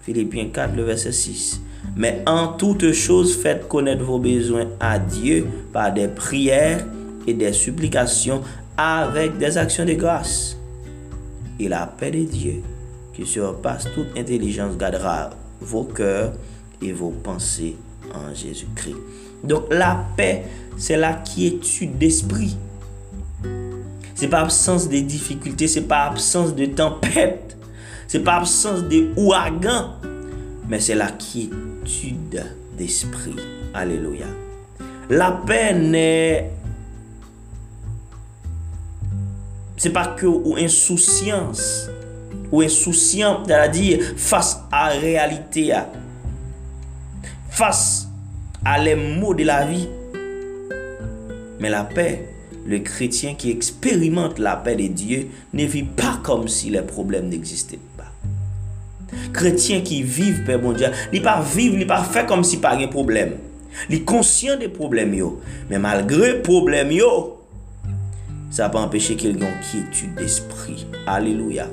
Philippiens 4, le verset 6. Mais en toutes choses, faites connaître vos besoins à Dieu par des prières et des supplications avec des actions de grâce. Et la paix de Dieu, qui surpasse toute intelligence, gardera vos cœurs et vos pensées en Jésus-Christ. Donc la paix, c'est la quiétude d'esprit. C'est pas absence de difficultés, c'est pas absence de tempête, c'est pas absence de ouragan, mais c'est la quiétude d'esprit. Alléluia. La paix n'est c'est pas que ou insouciance ou insouciant, c'est-à-dire face à la réalité, face à les mots de la vie. Mais la paix, le chrétien qui expérimente la paix de Dieu ne vit pas comme si les problèmes n'existaient Kretien ki viv, Père bon Dieu, li pa viv, li pa fe kom si pa gen problem. Li konsyen de problem yo. Men malgre problem yo, sa pa empèche ke l gen kietude d'esprit. Aleluya.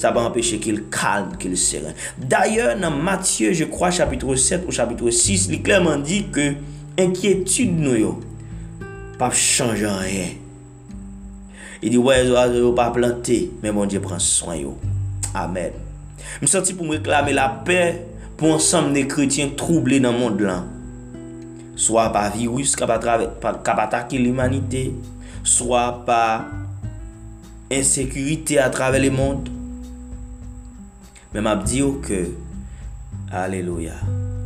Sa pa empèche ke l kalm, ke l seren. D'ailleurs, nan Matthieu, je crois, chapitre 7 ou chapitre 6, li klerman di ke enkietude nou yo pa chanje an yen. Il dit, ouais, les oiseaux pas planté, mais mon Dieu prend soin yo. Amen. Je me sens pour me réclamer la paix pour ensemble des chrétiens troublés dans le monde là. Soit par virus qui a attaqué l'humanité, soit par insécurité à travers le monde, mais m'a dit que, Alléluia,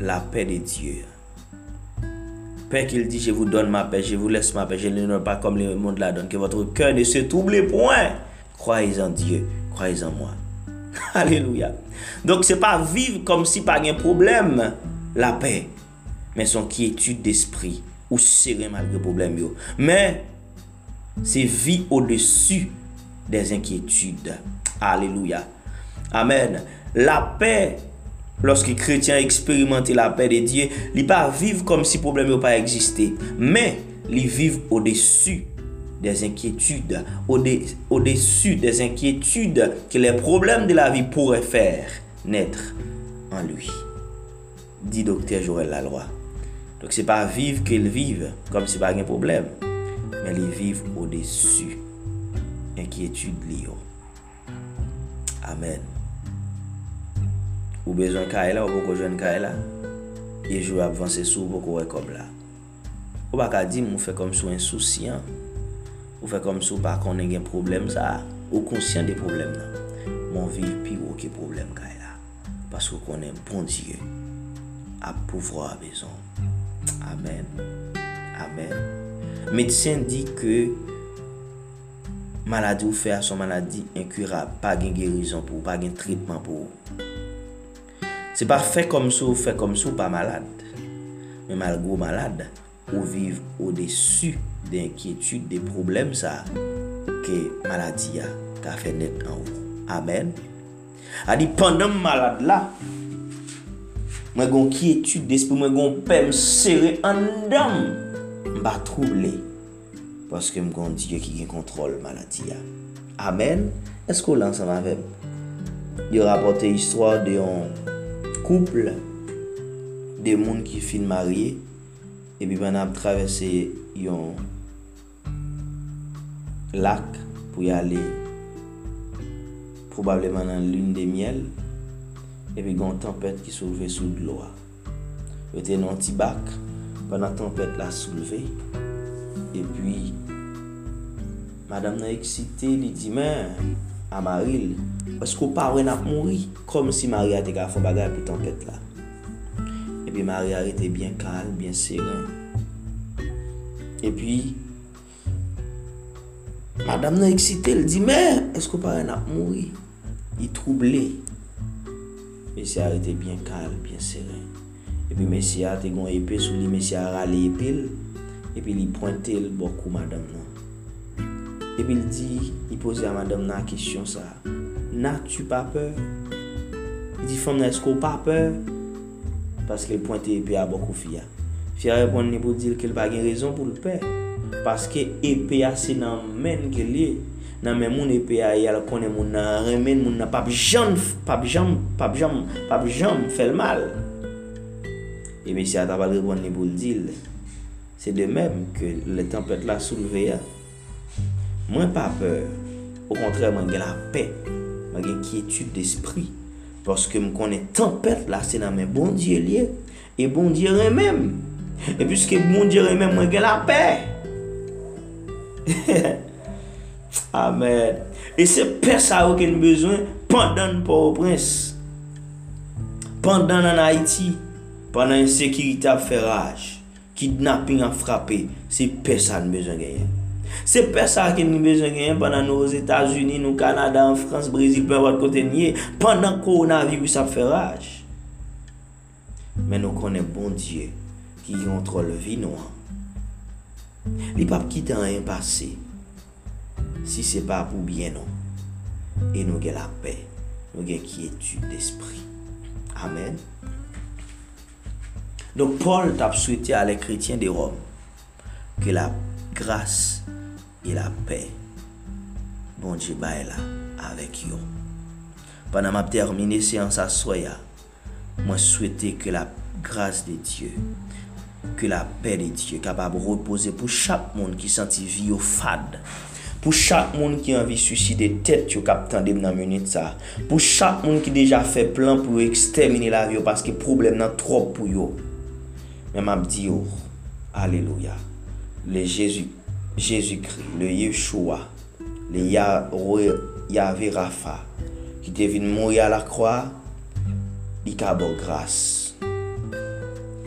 la paix de Dieu. Père qu'il dit, je vous donne ma paix, je vous laisse ma paix, je ne donne pas comme le monde la donne, que votre cœur ne se trouble point. Croyez en Dieu, croyez en moi. Alléluia. Donc c'est pas vivre comme si pas un problème, la paix, mais son quiétude d'esprit, ou serré malgré problème. Mais c'est vie au-dessus des inquiétudes. Alléluia. Amen. La paix, lorsque les chrétiens expérimentent la paix de Dieu, ils pas vivre comme si problème n'avait pas existé, mais ils vivent au-dessus des inquiétudes, au-dessus dé, au des inquiétudes que les problèmes de la vie pourraient faire naître en lui. Dit docteur Joël Laloy. Donc c'est pas vivre qu'ils vivent, comme c'est pas un problème, mais ils vivent au-dessus. Inquiétude liée. Amen. Ou besoin Kaela ou beaucoup jeune Kaela. Et je vais avancer sous beaucoup comme là. Ou pas qu'à dire, on fait comme sur insouciant. Ou fè kom sou pa konen gen problem sa, ou konsyen de problem nan. Mon viv pi ou ke problem kay la. Paskou konen bon diye. A pouvro a bezon. Amen. Amen. Medisyen di ke maladi ou fè a son maladi inkurab. Pa gen gerizon pou, pa gen tritman pou. Se pa fè kom sou, fè kom sou pa malade. Men malgo malade, ou viv ou desu. de enkyetude, de problem sa ke maladi ya ka fe net an ou. Amen. A di pandan malade la, mwen gon kyetude despo, mwen gon pem sere an dam, mba trouble, paske mwen gon diye ki gen kontrol maladi ya. Amen. Esko lan sa mavem? Yo rapote histwa de yon kouple de moun ki fin marye epi ban ap travese yon lak pou yale probableman nan lune de miel epi gon tempet ki souleve sou gloa. Yo te nan ti bak, panan tempet la souleve, epi madame nan eksite li di men amaril, esko pa wè nan mouri, kom si maria te ka fò bagay pou tempet la. Epi mari a rete bien kal, bien seren. Epi Madame nan eksite, l di, mè, esko pa paren ap mouri? Yi trouble. Messi a rete bien kal, bien seren. E pi messi a te gon epè sou li, messi a rale epè l, pi li pointe l bokou madame nan. E pi li di, yi pose a madame nan kisyon sa, na tu pa peur? Yi di, fom nan esko pa peur? Paske l pointe epè a bokou fia. Fia repon ni pou dil ke l bagen rezon pou l peur. Paske epè a se nan men ke li Nan men moun epè a yal konen moun nan remen Moun nan pap jam, pap jam, pap jam, pap jam fel mal. E mesi a tabal repon li pou l dil. Se de mem ke le tempet la souleve ya. Mwen pa peur Ou kontre mwen gen la pe Mwen gen kietude despri. Paske m konen tempet la se nan men bon diye liye E bon diye remem E pwiske bon diye remem mwen gen la pe. Amen. E se pe sa ou ke bezwen pandan pou ou prins. Pandan nan Haiti, pandan yon sekirite ap feraj, kidnapping ap frape, se pe sa an bezwen genyen. Se pe sa ke ni bezwen genyen Pendan nou os Etats-Unis, nou Kanada, an Frans, Brésil, pe wad kote nye, Pendan koronavirus ap feraj. Men nou konen bon Diyo ki yon trol vi nou an. Li pap kite an yon pase, si se pa pou bien nou. E nou gen la pe, nou gen ki etu d'esprit. Amen. Donk Paul tap souite a le kretien de Rome, ke la grase e la pe, bon di bay la, avek yo. Panan map termine seans aswaya, mwen souite ke la grase de Diyo, ke la pe de Diyo kapab repose pou chak moun ki santi vi yo fad. Pou chak moun ki anvi suside tet yo kap tendem nan menit sa. Pou chak moun ki deja fe plan pou yo ekstermine la vi yo paske problem nan trop pou yo. Men map di yo, aleluya, le Jezu, Jezu kri, le Yeshua, le Yahweh Rafa, ki devine vin mouye a la kwa, li ka bo.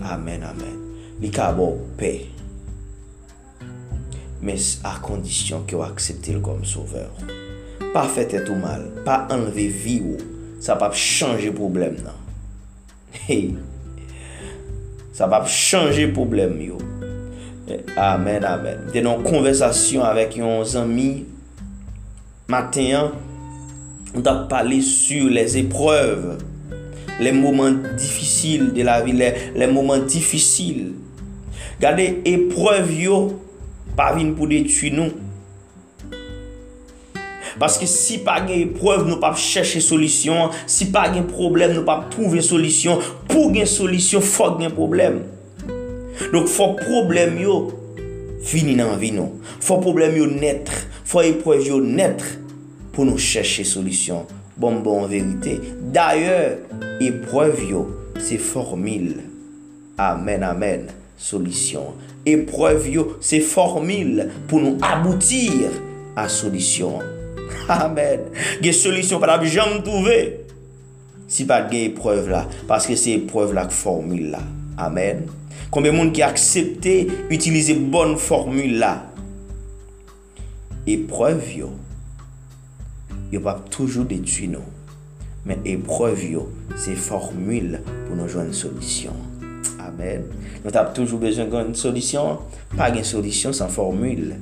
Amen, amen. li ka bo pe. Men a kondisyon ki ou aksepte l kom soveur. Pa fete tou mal, pa anleve vi ou, sa pa p chanje problem nan. Hey! Sa pa p chanje problem yo. Amen, amen. Denon konversasyon avek yon zami, maten an, on ta pale sur les épreuves, les moments difficiles de la vie, les, les moments difficiles Gade, eprev yo pa vin pou detu nou. Paske si pa gen epreuve nou pa chèche solisyon, si pa gen problem nou pa pouve solisyon, pou gen solisyon fok gen problem. Donk fòk problem yo fini nan vi nou. Fòk problem yo netre, fòk epreuve yo netre pou nou chèche solisyon. Bon bon verite. D'ayor, epreuve yo se formil. Amen, amen. solisyon. Epreuve yo se formil pou nou aboutir a solisyon. Amen. Ge solisyon pa la bi jam touve. Si pa ge epreuve la. Paske se epreuve la k formil la. Amen. Konbe moun ki aksepte utilize bon formil la. Epreuve yo. Yo pa toujou detu nou. Men epreuve yo se formil pou nou jwen solisyon. Amen. Nou tap toujou bezon kon solisyon, pa gen solisyon san formule.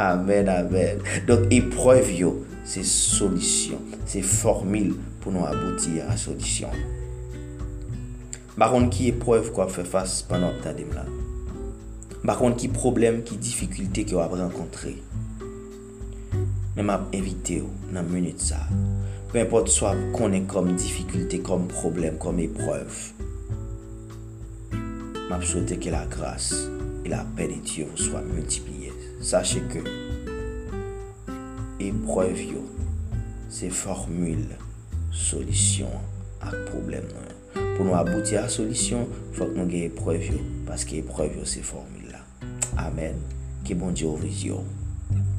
Amen, amen. Donk eprev yo, se solisyon, se formule pou nou abouti a solisyon. Bakon ki eprev kwa fe fase panan ta dem la. Bakon ki problem, ki difikulte ki yo ap renkontre. Men map evite yo nan menit sa. Pe importe so ap konen kom difikulte, kom problem, kom eprev. M'a souhaité que la grâce et la paix de Dieu vous soient multipliées. Sachez que épreuve, c'est formule, solution à problème. Pour nous aboutir à la solution, il faut que nous ayons épreuve, parce que épreuve, c'est formule là. Amen. Que bon Dieu ouvre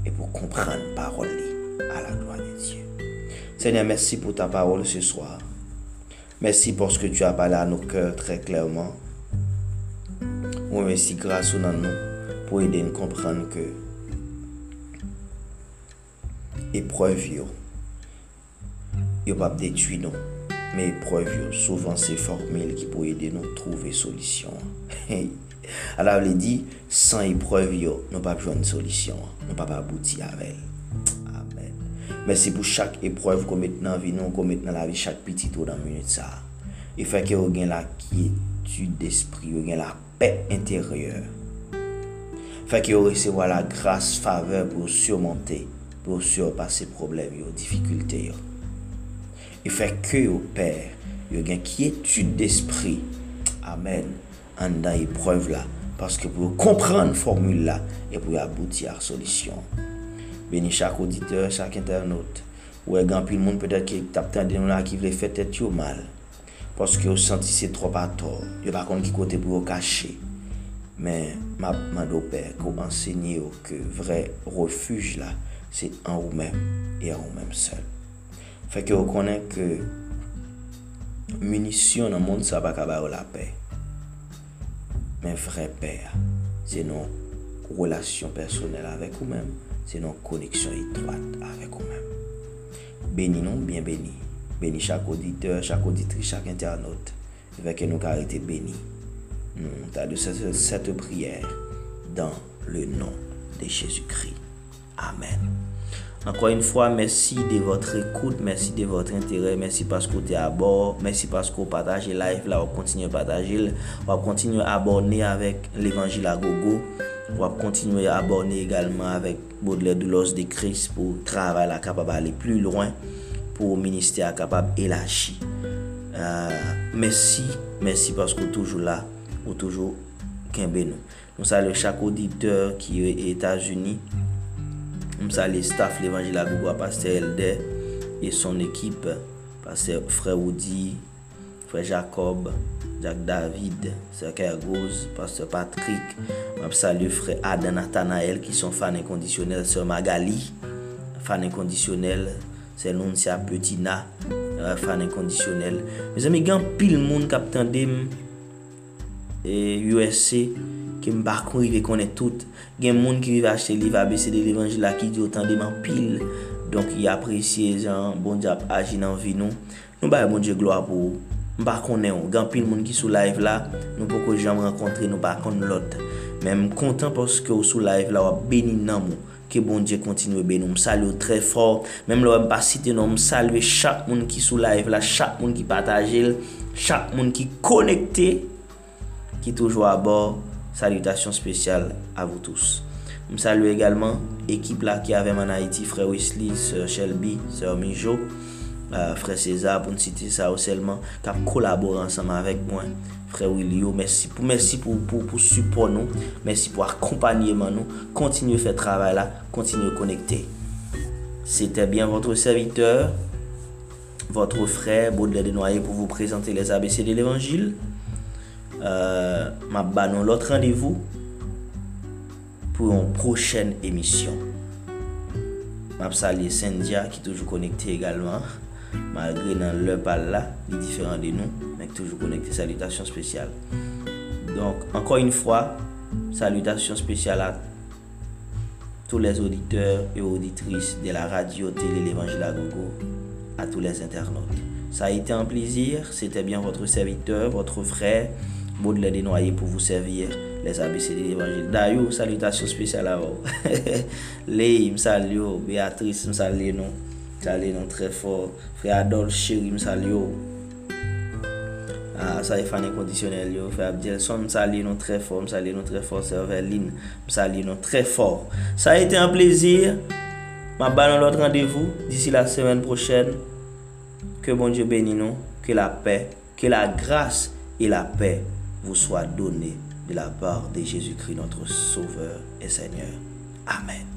et pour comprendre parole à la gloire de Dieu. Seigneur, merci pour ta parole ce soir. Merci parce que tu as parlé à nos cœurs très clairement. Mwen mersi grasou nan nou pou ede n kompran ke epreuve yo, yo pap detui nou. Me epreuve yo, souvan se formel ki pou ede nou trouve solisyon. Ala wle di, san epreuve yo, nou pap jwenn solisyon. Nou pap abouti avel. Amen. Mersi pou chak epreuve kon met nan vi nou, kon met nan la vi chak piti tou dan minute sa. E feke yo gen la kietude d'esprit, yo gen la koukou. pe interyeur. Fèk yo resewa la grase faveur pou surmonte, pou surpase problem yo, difikulte yo. E fèk ke yo per, yo gen kietude d'espri. Amen. An da yi preuve la, paske pou yo kompran formule la, e pou yo abouti ar solisyon. Beni chak auditeur, chak internaut. ou e gampil moun pedet ki tap tan denou la ki vle fè tèt yo mal. Poske yo senti se trop ator. Yo pa kon ki kote pou yo kache. Men, ma mando pe ko ansenye yo ke vre refuj la, se an ou men, e an ou men sel. Fek yo konen ke munisyon nan moun sa baka ba yo la pe. Men vre pe, se non relasyon personel avek ou men, se non koneksyon itroat avek ou men. Beni non, bien beni. Bénis chaque auditeur, chaque auditrice, chaque internaute. Avec nous carité bénis. Nous de cette, cette prière dans le nom de Jésus-Christ. Amen. Encore une fois, merci de votre écoute, merci de votre intérêt, merci parce que vous êtes à bord, merci parce que vous partagez live là, vous continuez à partager, vous continuez à abonner avec l'évangile à gogo. On va continuer à abonner également avec Baudelaire Doulos de Christ pour travailler capable d'aller plus loin pou minister kapab elachi. Uh, mersi, mersi paske ou toujou la, ou toujou kenbe nou. Nou salye chak auditeur ki e yo Etasuni, nou salye staff l'Evangile Agougwa, Pasteur Elder, et son ekip, Pasteur Frère Oudi, Frère Jacob, Jack David, Sir Kergoz, Pasteur Patrick, map salye Frère Adan Nathanael ki son fan incondisyonel, Sir Magali, fan incondisyonel, Selon se apeti na euh, Fan inkondisyonel Me zami gen pil moun kap tendem E USC Ke mba kon rive konen tout. Gen moun ki rive achete liv ABC de l'Evangela Ki di yo tendem an pil Donk yi apresye jan Bon di ap aji nan vi nou. Nou baye bon di gloa pou Mba konen ou. Gen pil moun ki sou live la Nou poko jan mwen kontre nou pa kon lot. Men m kontan poske ou sou live la Ou ap beni nan moun Ke bon Dje kontinwe be nou. M salyo tre for. Mem lò m pa site nou. M salwe chak moun ki sou live la. Chak moun ki patajel. Chak moun ki konekte. Ki toujou a abor. Salutasyon spesyal a vou tous. M salwe egalman ekip la ki avem an Haiti. Frè Wesley, Sir Shelby, Sir Mijo. Uh, Frè César pou n site sa ou selman. Kap kolabor ansam avèk mwen. Frère Willio, merci pour, merci pour, pour, pour support nous, merci pour accompagnement nous. Continuez faire travail là, continuez connecter. C'était bien votre serviteur, votre frère Baudelaire de Noyer pour vous présenter les ABC de l'Évangile. Euh, ma l'autre rendez-vous pour une prochaine émission. Salue Cynthia qui est toujours connecté également. malgré nan lè pal la, li diferan de nou, mèk toujou konekte salutasyon spesyal. Donk, ankon yon fwa, salutasyon spesyal a tou les auditeur et auditrices de la radio télé l'Evangile à Gogo, à tous les internautes. Ça a été un plaisir, c'était bien votre serviteur, votre frère, Baudelaire Desnoyers pour vous servir les ABC de l'Évangile. D'ailleurs, salutations spéciales à vous. Les, salut, Béatrice, salut, non. Nous. Salue nous très fort. Frère Adolphe, chéri, salue. Ah, ça est fan inconditionnel, yo. Frère Abdelson, salue nous très fort, salue nous très fort. Serveline, salue nous très fort. Ça a été un plaisir. Ma balle l'autre rendez-vous d'ici la semaine prochaine. Que bon Dieu bénisse nous, que la paix, que la grâce et la paix vous soient données de la part de Jésus-Christ, notre Sauveur et Seigneur. Amen.